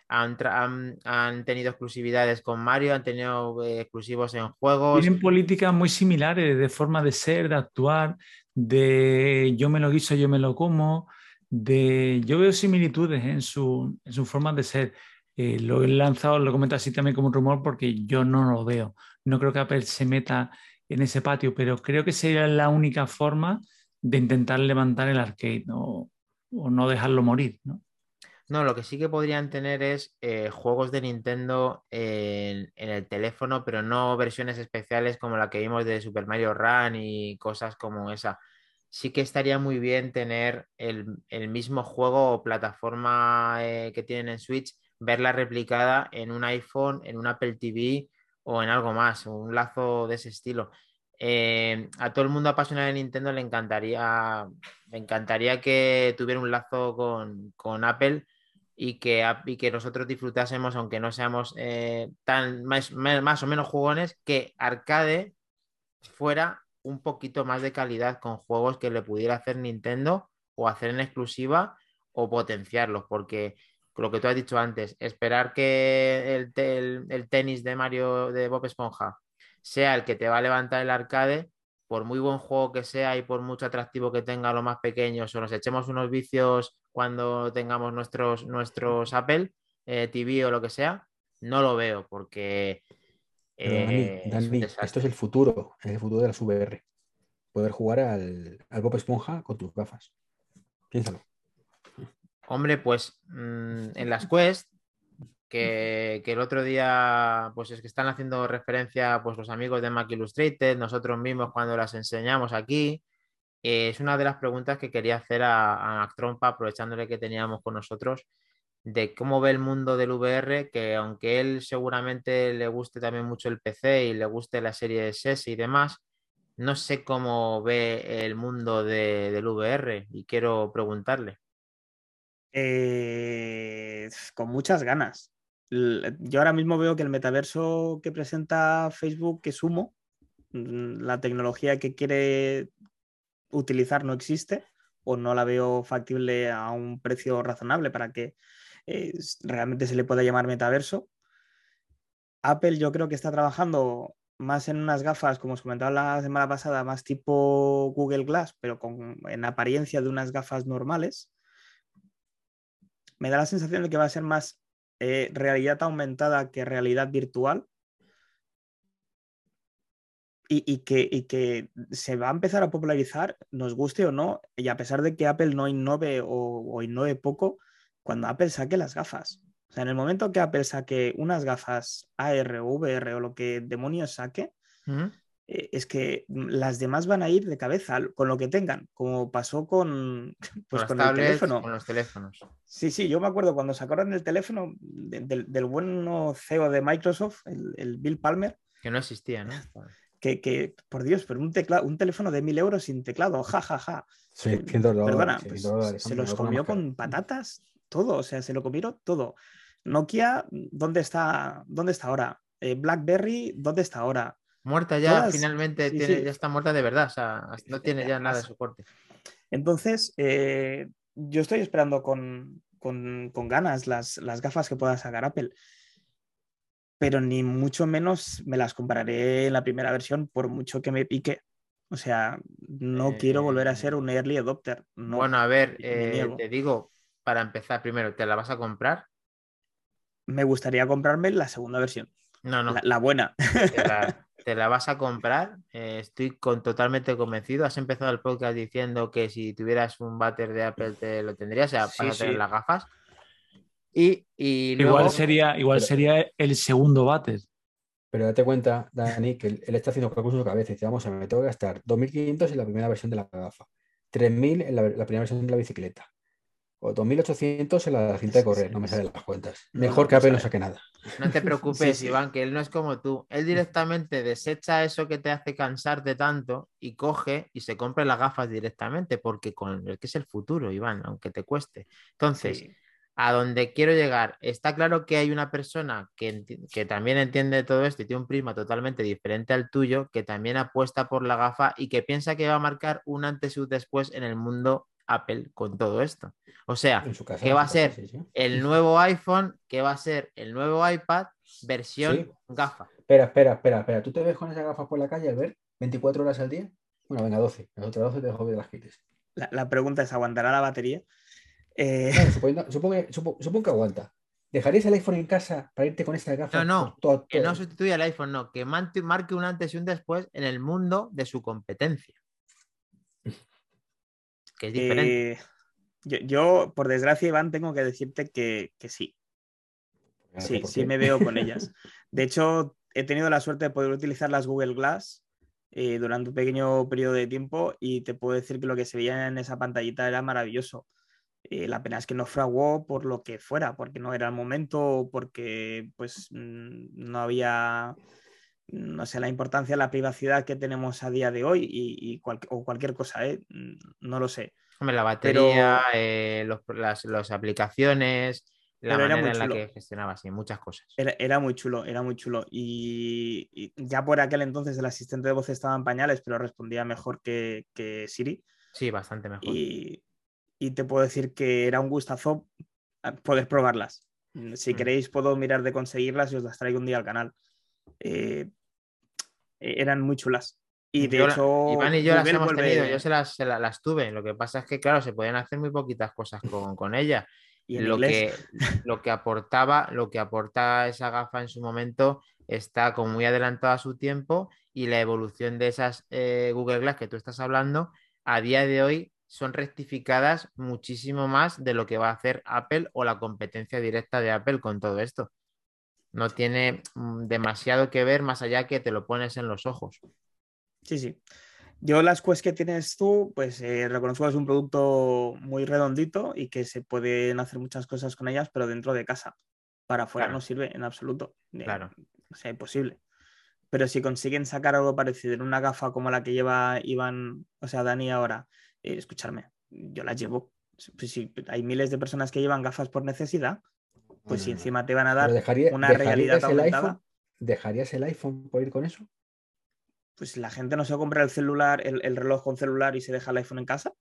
han, han- han tenido exclusividades con Mario, han tenido eh, exclusivos en juegos. Tienen políticas muy similares de forma de ser, de actuar, de yo me lo guiso, yo me lo como, de yo veo similitudes en su, en su forma de ser. Eh, lo he lanzado, lo comento así también como un rumor porque yo no lo veo. No creo que Apple se meta en ese patio, pero creo que sería la única forma de intentar levantar el arcade ¿no? o no dejarlo morir. ¿no? No, lo que sí que podrían tener es eh, juegos de Nintendo en, en el teléfono, pero no versiones especiales como la que vimos de Super Mario Run y cosas como esa. Sí que estaría muy bien tener el, el mismo juego o plataforma eh, que tienen en Switch, verla replicada en un iPhone, en un Apple TV o en algo más, un lazo de ese estilo. Eh, a todo el mundo apasionado de Nintendo le encantaría, encantaría que tuviera un lazo con, con Apple y que, y que nosotros disfrutásemos, aunque no seamos eh, tan más, más o menos jugones, que Arcade fuera un poquito más de calidad con juegos que le pudiera hacer Nintendo o hacer en exclusiva o potenciarlos, porque lo que tú has dicho antes, esperar que el, el- tenis de Mario de Bob Esponja sea el que te va a levantar el arcade, por muy buen juego que sea y por mucho atractivo que tenga los más pequeños o nos echemos unos vicios cuando tengamos nuestros, nuestros Apple eh, TV o lo que sea, no lo veo porque eh, Dani, esto es el futuro, es el futuro de las VR. Poder jugar al, al Bob Esponja con tus gafas. Piénsalo. Hombre, pues mm, en las Quest, que, que, el otro día, pues es que están haciendo referencia, pues los amigos de Mac Illustrated, nosotros mismos cuando las enseñamos aquí, eh, es una de las preguntas que quería hacer a, a Mac Trompa, aprovechándole que teníamos con nosotros, de cómo ve el mundo del VR, que aunque él seguramente le guste también mucho el PC y le guste la serie S y demás, no sé cómo ve el mundo de, del VR y quiero preguntarle. Eh, con muchas ganas. Yo ahora mismo veo que el metaverso que presenta Facebook es humo. Mm, la tecnología que quiere utilizar no existe o no la veo factible a un precio razonable para que eh, realmente se le pueda llamar metaverso. Apple yo creo que está trabajando más en unas gafas, como os comentaba la semana pasada, más tipo Google Glass, pero con, en apariencia de unas gafas normales. Me da la sensación de que va a ser más eh, realidad aumentada que realidad virtual. Y, que, que, se va a empezar a popularizar, nos guste o no, y a pesar de que Apple no innove o, o innove poco, cuando Apple saque las gafas. O sea, en el momento que Apple saque unas gafas AR o VR o lo que demonios saque, eh, es que las demás van a ir de cabeza con lo que tengan, como pasó con, pues, con, el teléfono. Con los teléfonos. Sí, sí, yo me acuerdo cuando sacaron el teléfono del, del buen CEO de Microsoft, el, Bill Palmer. Que no existía, ¿no? Que, por Dios, pero un, teclado, un teléfono de mil euros sin teclado, ja, ja, ja. Sí, 100 dólares. Perdona, pues, se los comió con patatas, todo, o sea, se lo comieron todo. Nokia, ¿dónde está, dónde está ahora? Eh, BlackBerry, ¿dónde está ahora? Muerta ya, finalmente tiene, ya está muerta de verdad, o sea, no tiene ya nada de soporte. Entonces, eh, yo estoy esperando con, ganas las, gafas que pueda sacar Apple, pero ni mucho menos me las compraré en la primera versión por mucho que me pique. O sea, no quiero volver a ser un early adopter. bueno, a ver, eh, te digo, para empezar, primero, ¿te la vas a comprar? me gustaría comprarme la segunda versión. No, no. La, buena. Te la, vas a comprar. Eh, estoy con, totalmente convencido. Has empezado el podcast diciendo que si tuvieras un váter de Apple te lo tendrías, o sea, para tener las gafas. Y, igual, sería, igual sería el segundo váter. Pero date cuenta, Dani, que él, está haciendo cálculos en su cabeza y dice, vamos a ver, me tengo que gastar 2.500 en la primera versión de la gafa, 3.000 en la primera versión de la bicicleta, o 2.800 en la cinta de correr, no me salen las cuentas. Mejor que Apple no saque nada. No te preocupes, Iván, que él no es como tú. Él directamente desecha eso que te hace cansarte tanto y coge y se compra las gafas directamente, porque con el que es el futuro, Iván, aunque te cueste. Entonces, a donde quiero llegar, está claro que hay una persona que, que también entiende todo esto y tiene un prisma totalmente diferente al tuyo, que también apuesta por la gafa y que piensa que va a marcar un antes y un después en el mundo Apple con todo esto. O sea, que va a ser el nuevo iPhone, que va a ser el nuevo iPad, versión gafa. Espera, espera, espera, espera. ¿Tú te ves con esas gafas por la calle, al ver? ¿24 horas al día? Bueno, venga, 12. Las otras 12 te dejo ver las quites. La, pregunta es, ¿aguantará la batería? Eh... supongo, que aguanta. ¿Dejarías el iPhone en casa para irte con esta gafa? No, no, que no sustituya el iPhone, no, que marque un antes y un después en el mundo de su competencia que es diferente. Eh, yo, por desgracia, Iván, tengo que decirte que, sí. Sí, sí me veo con ellas. De hecho, he tenido la suerte de poder utilizar las Google Glass eh, durante un pequeño periodo de tiempo y te puedo decir que lo que se veía en esa pantallita era maravilloso. Eh, la pena es que no fraguó por lo que fuera, porque no era el momento, porque pues mm, no había no sé, la importancia de la privacidad que tenemos a día de hoy y, o cualquier cosa, ¿eh? No lo sé. Hombre, la batería, eh, las, aplicaciones, la manera en la que gestionaba, sí, muchas cosas. Era, muy chulo, era muy chulo. Y, ya por aquel entonces el asistente de voz estaba en pañales, pero respondía mejor que, Siri. Sí, bastante mejor. Y, te puedo decir que era un gustazo ah, poder probarlas. Si mm. queréis, puedo mirar de conseguirlas y os las traigo un día al canal. Eh, eran muy chulas. Y de hecho, Iván y yo las hemos tenido, yo se las, las, tuve. Lo que pasa es que, claro, se podían hacer muy poquitas cosas con, con ella. Y lo, que, lo que aportaba, lo que aporta esa gafa en su momento está como muy adelantada a su tiempo y la evolución de esas eh, Google Glass que tú estás hablando a día de hoy son rectificadas muchísimo más de lo que va a hacer Apple o la competencia directa de Apple con todo esto. No tiene mm, demasiado que ver más allá que te lo pones en los ojos. Sí, sí. Yo las Quest que tienes tú, pues eh, reconozco que es un producto muy redondito y que se pueden hacer muchas cosas con ellas, pero dentro de casa. Para afuera Claro. no sirve en absoluto. Eh, Claro. O sea, imposible. Pero si consiguen sacar algo parecido en una gafa como la que lleva Iván, o sea, Dani ahora, eh, escucharme, yo las llevo. Pues si hay miles de personas que llevan gafas por necesidad, pues No, si no, no. encima te van a dar dejaría- una ¿dejarías realidad el aumentada, iPhone? ¿Dejarías el iPhone por ir con eso? pues la gente no se compra el celular, el, el reloj con celular y se deja el iPhone en casa.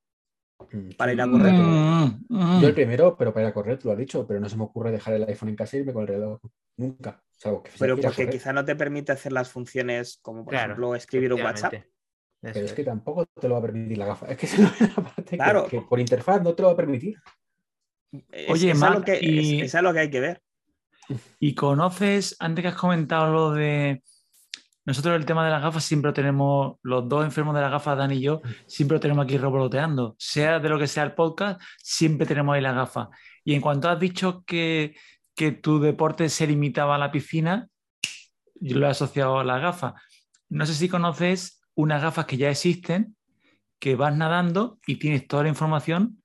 Mm, Para ir a correr. Mm, mm. Yo el primero, pero para ir a correr, tú lo has dicho, pero no se me ocurre dejar el iPhone en casa y irme con el reloj. Nunca. Salvo que Pero porque correr. quizá no te permite hacer las funciones como, por Claro, ejemplo, escribir un WhatsApp. Pero es que tampoco te lo va a permitir la gafa. Es que es la parte que- Claro. que, por interfaz no te lo va a permitir. Oye, es Mac, algo que, es- y- es algo que hay que ver. Y conoces, antes que has comentado lo de. Nosotros el tema de las gafas siempre lo tenemos, los dos enfermos de las gafas, Dan y yo, siempre lo tenemos aquí revoloteando. Sea de lo que sea el podcast, siempre tenemos ahí las gafas. Y en cuanto has dicho que, que tu deporte se limitaba a la piscina, yo lo he asociado a las gafas. No sé si conoces unas gafas que ya existen, que vas nadando y tienes toda la información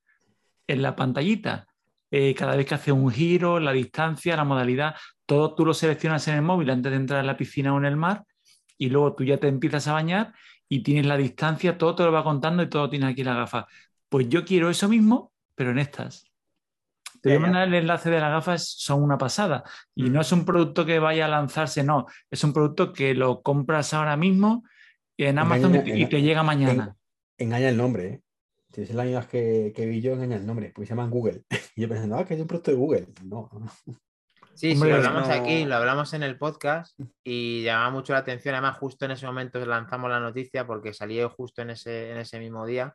en la pantallita. Eh, cada vez que haces un giro, la distancia, la modalidad, todo tú lo seleccionas en el móvil antes de entrar en la piscina o en el mar y luego tú ya te empiezas a bañar y tienes la distancia, todo te lo va contando y todo tienes aquí la gafa. Pues yo quiero eso mismo, pero en estas. Te voy a mandar el enlace de las gafas, son una pasada. Y Mm. no es un producto que vaya a lanzarse, no. Es un producto que lo compras ahora mismo en Amazon y, te- y te llega mañana. Engaña el nombre, ¿eh? Si es la misma que, que vi yo, engaña el nombre, porque se llaman Google. Y yo pensando, ah, que es un producto de Google. No, no. Sí, sí, Hombre, lo hablamos no- aquí, lo hablamos en el podcast y llama mucho la atención. Además, justo en ese momento lanzamos la noticia porque salió justo en ese, en ese mismo día.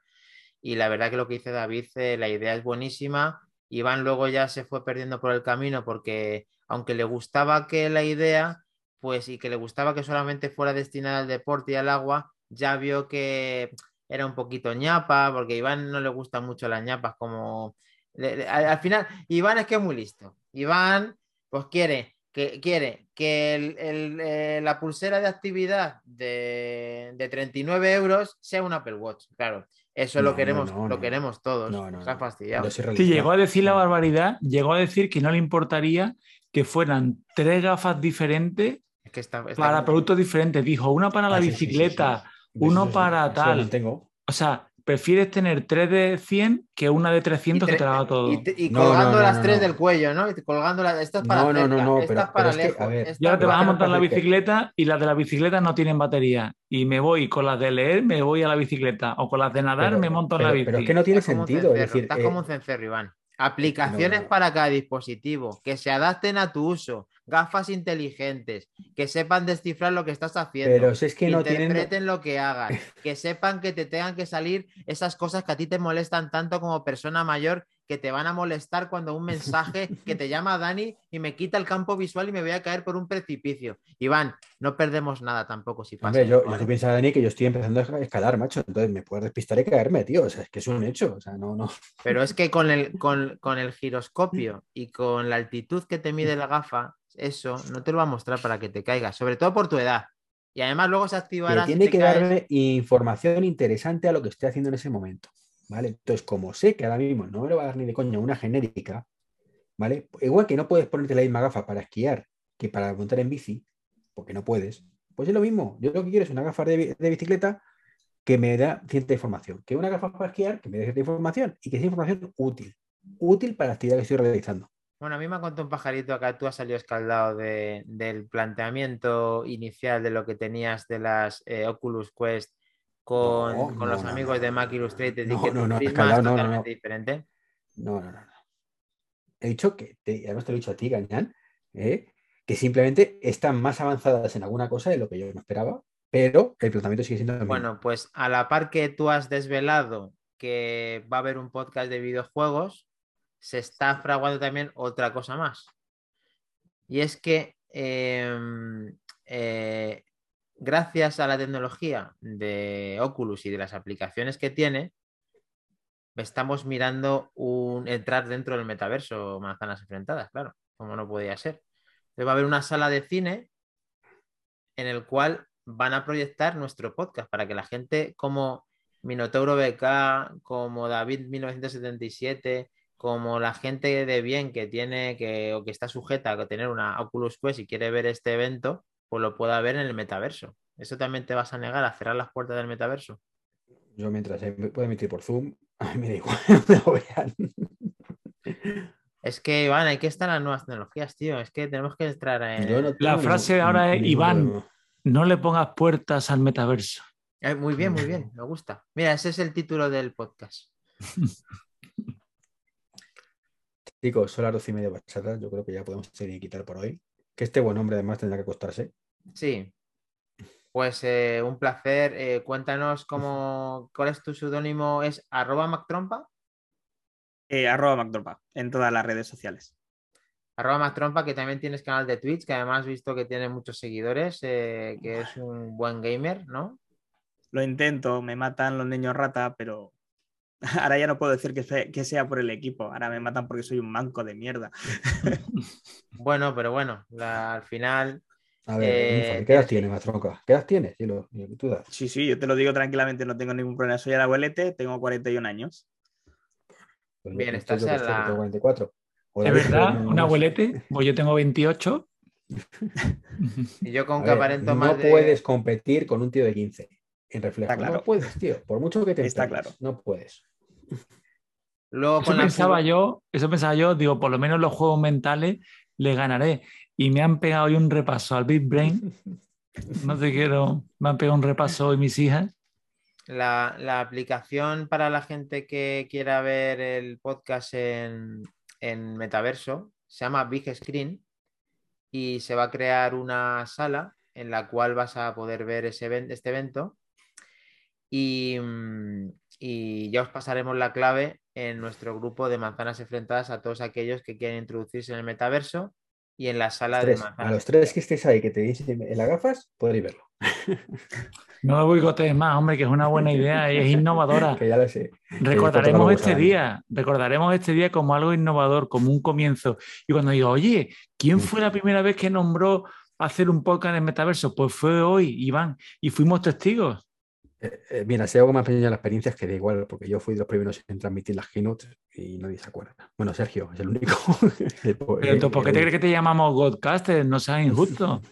Y la verdad que lo que dice David, eh, la idea es buenísima. Iván luego ya se fue perdiendo por el camino porque aunque le gustaba que la idea, pues y que le gustaba que solamente fuera destinada al deporte y al agua, ya vio que era un poquito ñapa, porque a Iván no le gustan mucho las ñapas como... le- le- al, al final, Iván es que es muy listo. Iván pues quiere que, quiere que el- el, eh, la pulsera de actividad de, de 39 euros sea un Apple Watch. Claro, eso No, lo queremos, no, lo no. queremos todos. No, no, Está fastidiado. Sí, llegó a decir la barbaridad, llegó a decir que no le importaría que fueran tres gafas diferentes Es que está, está para productos diferentes. Dijo, una para la Ah, sí, sí, sí, bicicleta, sí. Uno Eso para eso tal. lo tengo. O sea, prefieres tener tres de 100 que una de 300 que te la haga todo. y, te- y No, colgando no, no, las no, tres no. del cuello, ¿no? Y colgando las. Esto es para No, no, no, esta pero- para pero es que, lejos. a ver, esta Y ahora te vas a montar la bicicleta y las de la bicicleta no tienen batería. Y me voy con las de leer, me voy a la bicicleta. O con las de nadar, Pero- me monto en la pero- bici. pero es que no tiene sentido. Es decir, estás eh, como un cencerro, Iván. Aplicaciones no. para cada dispositivo, que se adapten a tu uso, gafas inteligentes, que sepan descifrar lo que estás haciendo, pero si es que que no tienen. interpreten lo que hagas, que sepan que te tengan que salir esas cosas que a ti te molestan tanto como persona mayor, que te van a molestar cuando un mensaje que te llama Dani y me quita el campo visual y me voy a caer por un precipicio. Iván, no perdemos nada tampoco si pasa. Hombre, yo, yo piensas, Dani, que yo estoy empezando a escalar, macho. Entonces me puedo despistar y caerme, tío. O sea, es que es un hecho. O sea, no, no. Pero es que con el, con, con el giroscopio y con la altitud que te mide la gafa, eso no te lo va a mostrar para que te caigas, sobre todo por tu edad. Y además luego se activará. tiene que caes. darme información interesante a lo que estoy haciendo en ese momento. ¿Vale? Entonces, como sé que ahora mismo no me lo va a dar ni de coña una genérica, ¿vale? Igual que no puedes ponerte la misma gafa para esquiar que para montar en bici, porque no puedes, pues es lo mismo. Yo lo que quiero es una gafa de, de bicicleta que me da cierta información, que una gafa para esquiar que me dé cierta información y que sea información útil, útil para la actividad que estoy realizando. Bueno, a mí me ha contado un pajarito acá, tú has salido escaldado de- del planteamiento inicial de lo que tenías de las eh, Oculus Quest con, No, con no, los no, amigos de Mac. Illustrated y No, que no, no, prisma escaldado es no, no, no. totalmente diferente. No, no, no. no. He dicho que, te, además te lo he dicho a ti, Gañán, ¿eh? que simplemente están más avanzadas en alguna cosa de lo que yo no esperaba, pero el planteamiento sigue siendo el mismo. Bueno, pues a la par que tú has desvelado que va a haber un podcast de videojuegos, se está fraguando también otra cosa más. Y es que em, eh, gracias a la tecnología de Oculus y de las aplicaciones que tiene, estamos mirando un, entrar dentro del metaverso, manzanas enfrentadas, claro, como no podía ser. Entonces va a haber una sala de cine en el cual van a proyectar nuestro podcast para que la gente como Minotauro BK, como David 1977, como la gente de bien que tiene que, o que está sujeta a tener una Oculus Quest y quiere ver este evento, pues lo pueda ver en el metaverso. ¿Eso también te vas a negar a cerrar las puertas del metaverso? Yo mientras puedo emitir por Zoom, a mí me da igual, me lo vean. Es que, Iván, hay que estar en las nuevas tecnologías, tío. Es que tenemos que entrar en... la frase ahora es, Iván, no le pongas puertas al metaverso. Eh, muy bien, muy bien, me gusta. Mira, ese es el título del podcast. Chicos, son las doce y media bachatas. Yo creo que ya podemos seguir y quitar por hoy. Que este buen hombre además tendrá que acostarse. Sí. Pues eh, un placer. Eh, cuéntanos cómo, cuál es tu seudónimo. ¿Es arroba MacTrompa? Eh, arroba MacTrompa en todas las redes sociales. Arroba MacTrompa, que también tienes canal de Twitch, que además he visto que tiene muchos seguidores, que es un buen gamer, ¿no? Lo intento, me matan los niños rata, pero ahora ya no puedo decir que sea, por el equipo, ahora me matan porque soy un manco de mierda. bueno, pero bueno, al final a ver, eh, ¿qué edad tiene, Matronca? ¿Qué edad tienes? Sí, sí, yo te lo digo tranquilamente, no tengo ningún problema. Soy el abuelete, tengo 41 años. Pues Bien, estás en la... 44. ¿Es verdad? ¿Un abuelete? Pues yo tengo 28. y yo con que aparento más. No puedes competir con un tío de 15 en reflejo. claro. No puedes, tío. Por mucho que te Está claro. No puedes. Luego, eso, pensaba yo, eso pensaba yo, digo, por lo menos los juegos mentales le ganaré y me han pegado hoy un repaso al Big Brain. No te quiero, me han pegado un repaso hoy mis hijas. La, aplicación para la gente que quiera ver el podcast en, metaverso se llama Big Screen y se va a crear una sala en la cual vas a poder ver ese, este evento y, y, ya os pasaremos la clave en nuestro grupo de manzanas enfrentadas a todos aquellos que quieran introducirse en el metaverso y en la sala de manzanas. A los tres que estéis ahí, que tenéis en las gafas, podréis verlo. No me boicotees más, hombre, que es una buena idea y es innovadora. que ya lo sé. Recordaremos este día, recordaremos este día como algo innovador, como un comienzo. Y cuando digo, oye, ¿quién fue la primera vez que nombró hacer un podcast en el metaverso? Pues fue hoy, Iván, y fuimos testigos. Eh, eh, mira, si algo me ha enseñado la experiencia es que da igual, porque yo fui de los primeros en transmitir las keynotes y nadie se acuerda. Bueno, Sergio es el único. pero ¿por qué te crees que te llamamos Godcaster? No seas injusto.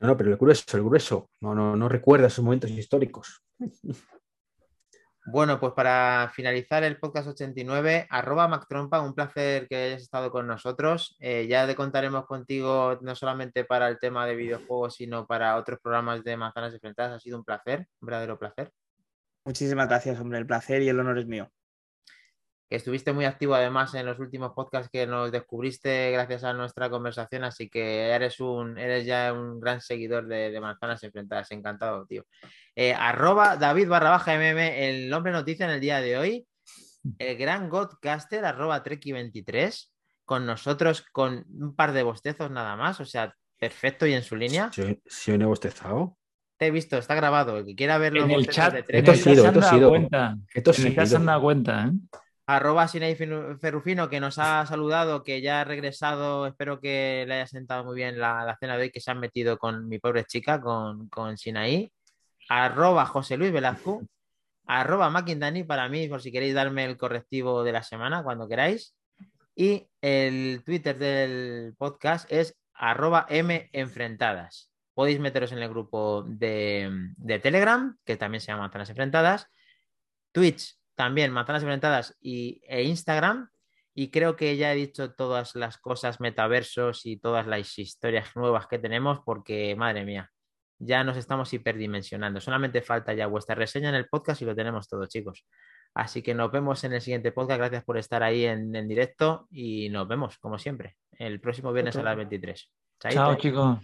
No, no, pero el grueso, el grueso, no, no, no recuerda esos momentos históricos. Bueno, pues para finalizar el podcast 89, arroba MacTrompa, un placer que hayas estado con nosotros. Eh, ya te contaremos contigo no solamente para el tema de videojuegos, sino para otros programas de Manzanas Enfrentadas. Ha sido un placer, un verdadero placer. Muchísimas gracias, hombre. El placer y el honor es mío que estuviste muy activo además en los últimos podcasts que nos descubriste gracias a nuestra conversación, así que eres un, eres ya un gran seguidor de, Manzanas Enfrentadas, encantado, tío. Eh, arroba David barra baja MM, el nombre noticia en el día de hoy, el gran Godcaster, arroba Treki23, con nosotros con un par de bostezos nada más, o sea, perfecto y en su línea. Si, hoy no he bostezado. Te he visto, está grabado. El que quiera verlo en el chat, de esto ha sido, esto ha sido. Esto se han dado cuenta, ¿eh? Arroba Sinei Ferrufino, que nos ha saludado, que ya ha regresado. Espero que le haya sentado muy bien la, cena de hoy, que se han metido con mi pobre chica, con, con Sinaí. Arroba José Luis Velazco. Arroba Makindani para mí, por si queréis darme el correctivo de la semana, cuando queráis. Y el Twitter del podcast es arroba M Enfrentadas. Podéis meteros en el grupo de, de Telegram, que también se llama Tanas Enfrentadas. Twitch también Manzanas Enfrentadas y, e Instagram. Y creo que ya he dicho todas las cosas metaversos y todas las historias nuevas que tenemos, porque madre mía, ya nos estamos hiperdimensionando. Solamente falta ya vuestra reseña en el podcast y lo tenemos todo, chicos. Así que nos vemos en el siguiente podcast. Gracias por estar ahí en, directo y nos vemos, como siempre, el próximo viernes a las 23. Chao, chicos.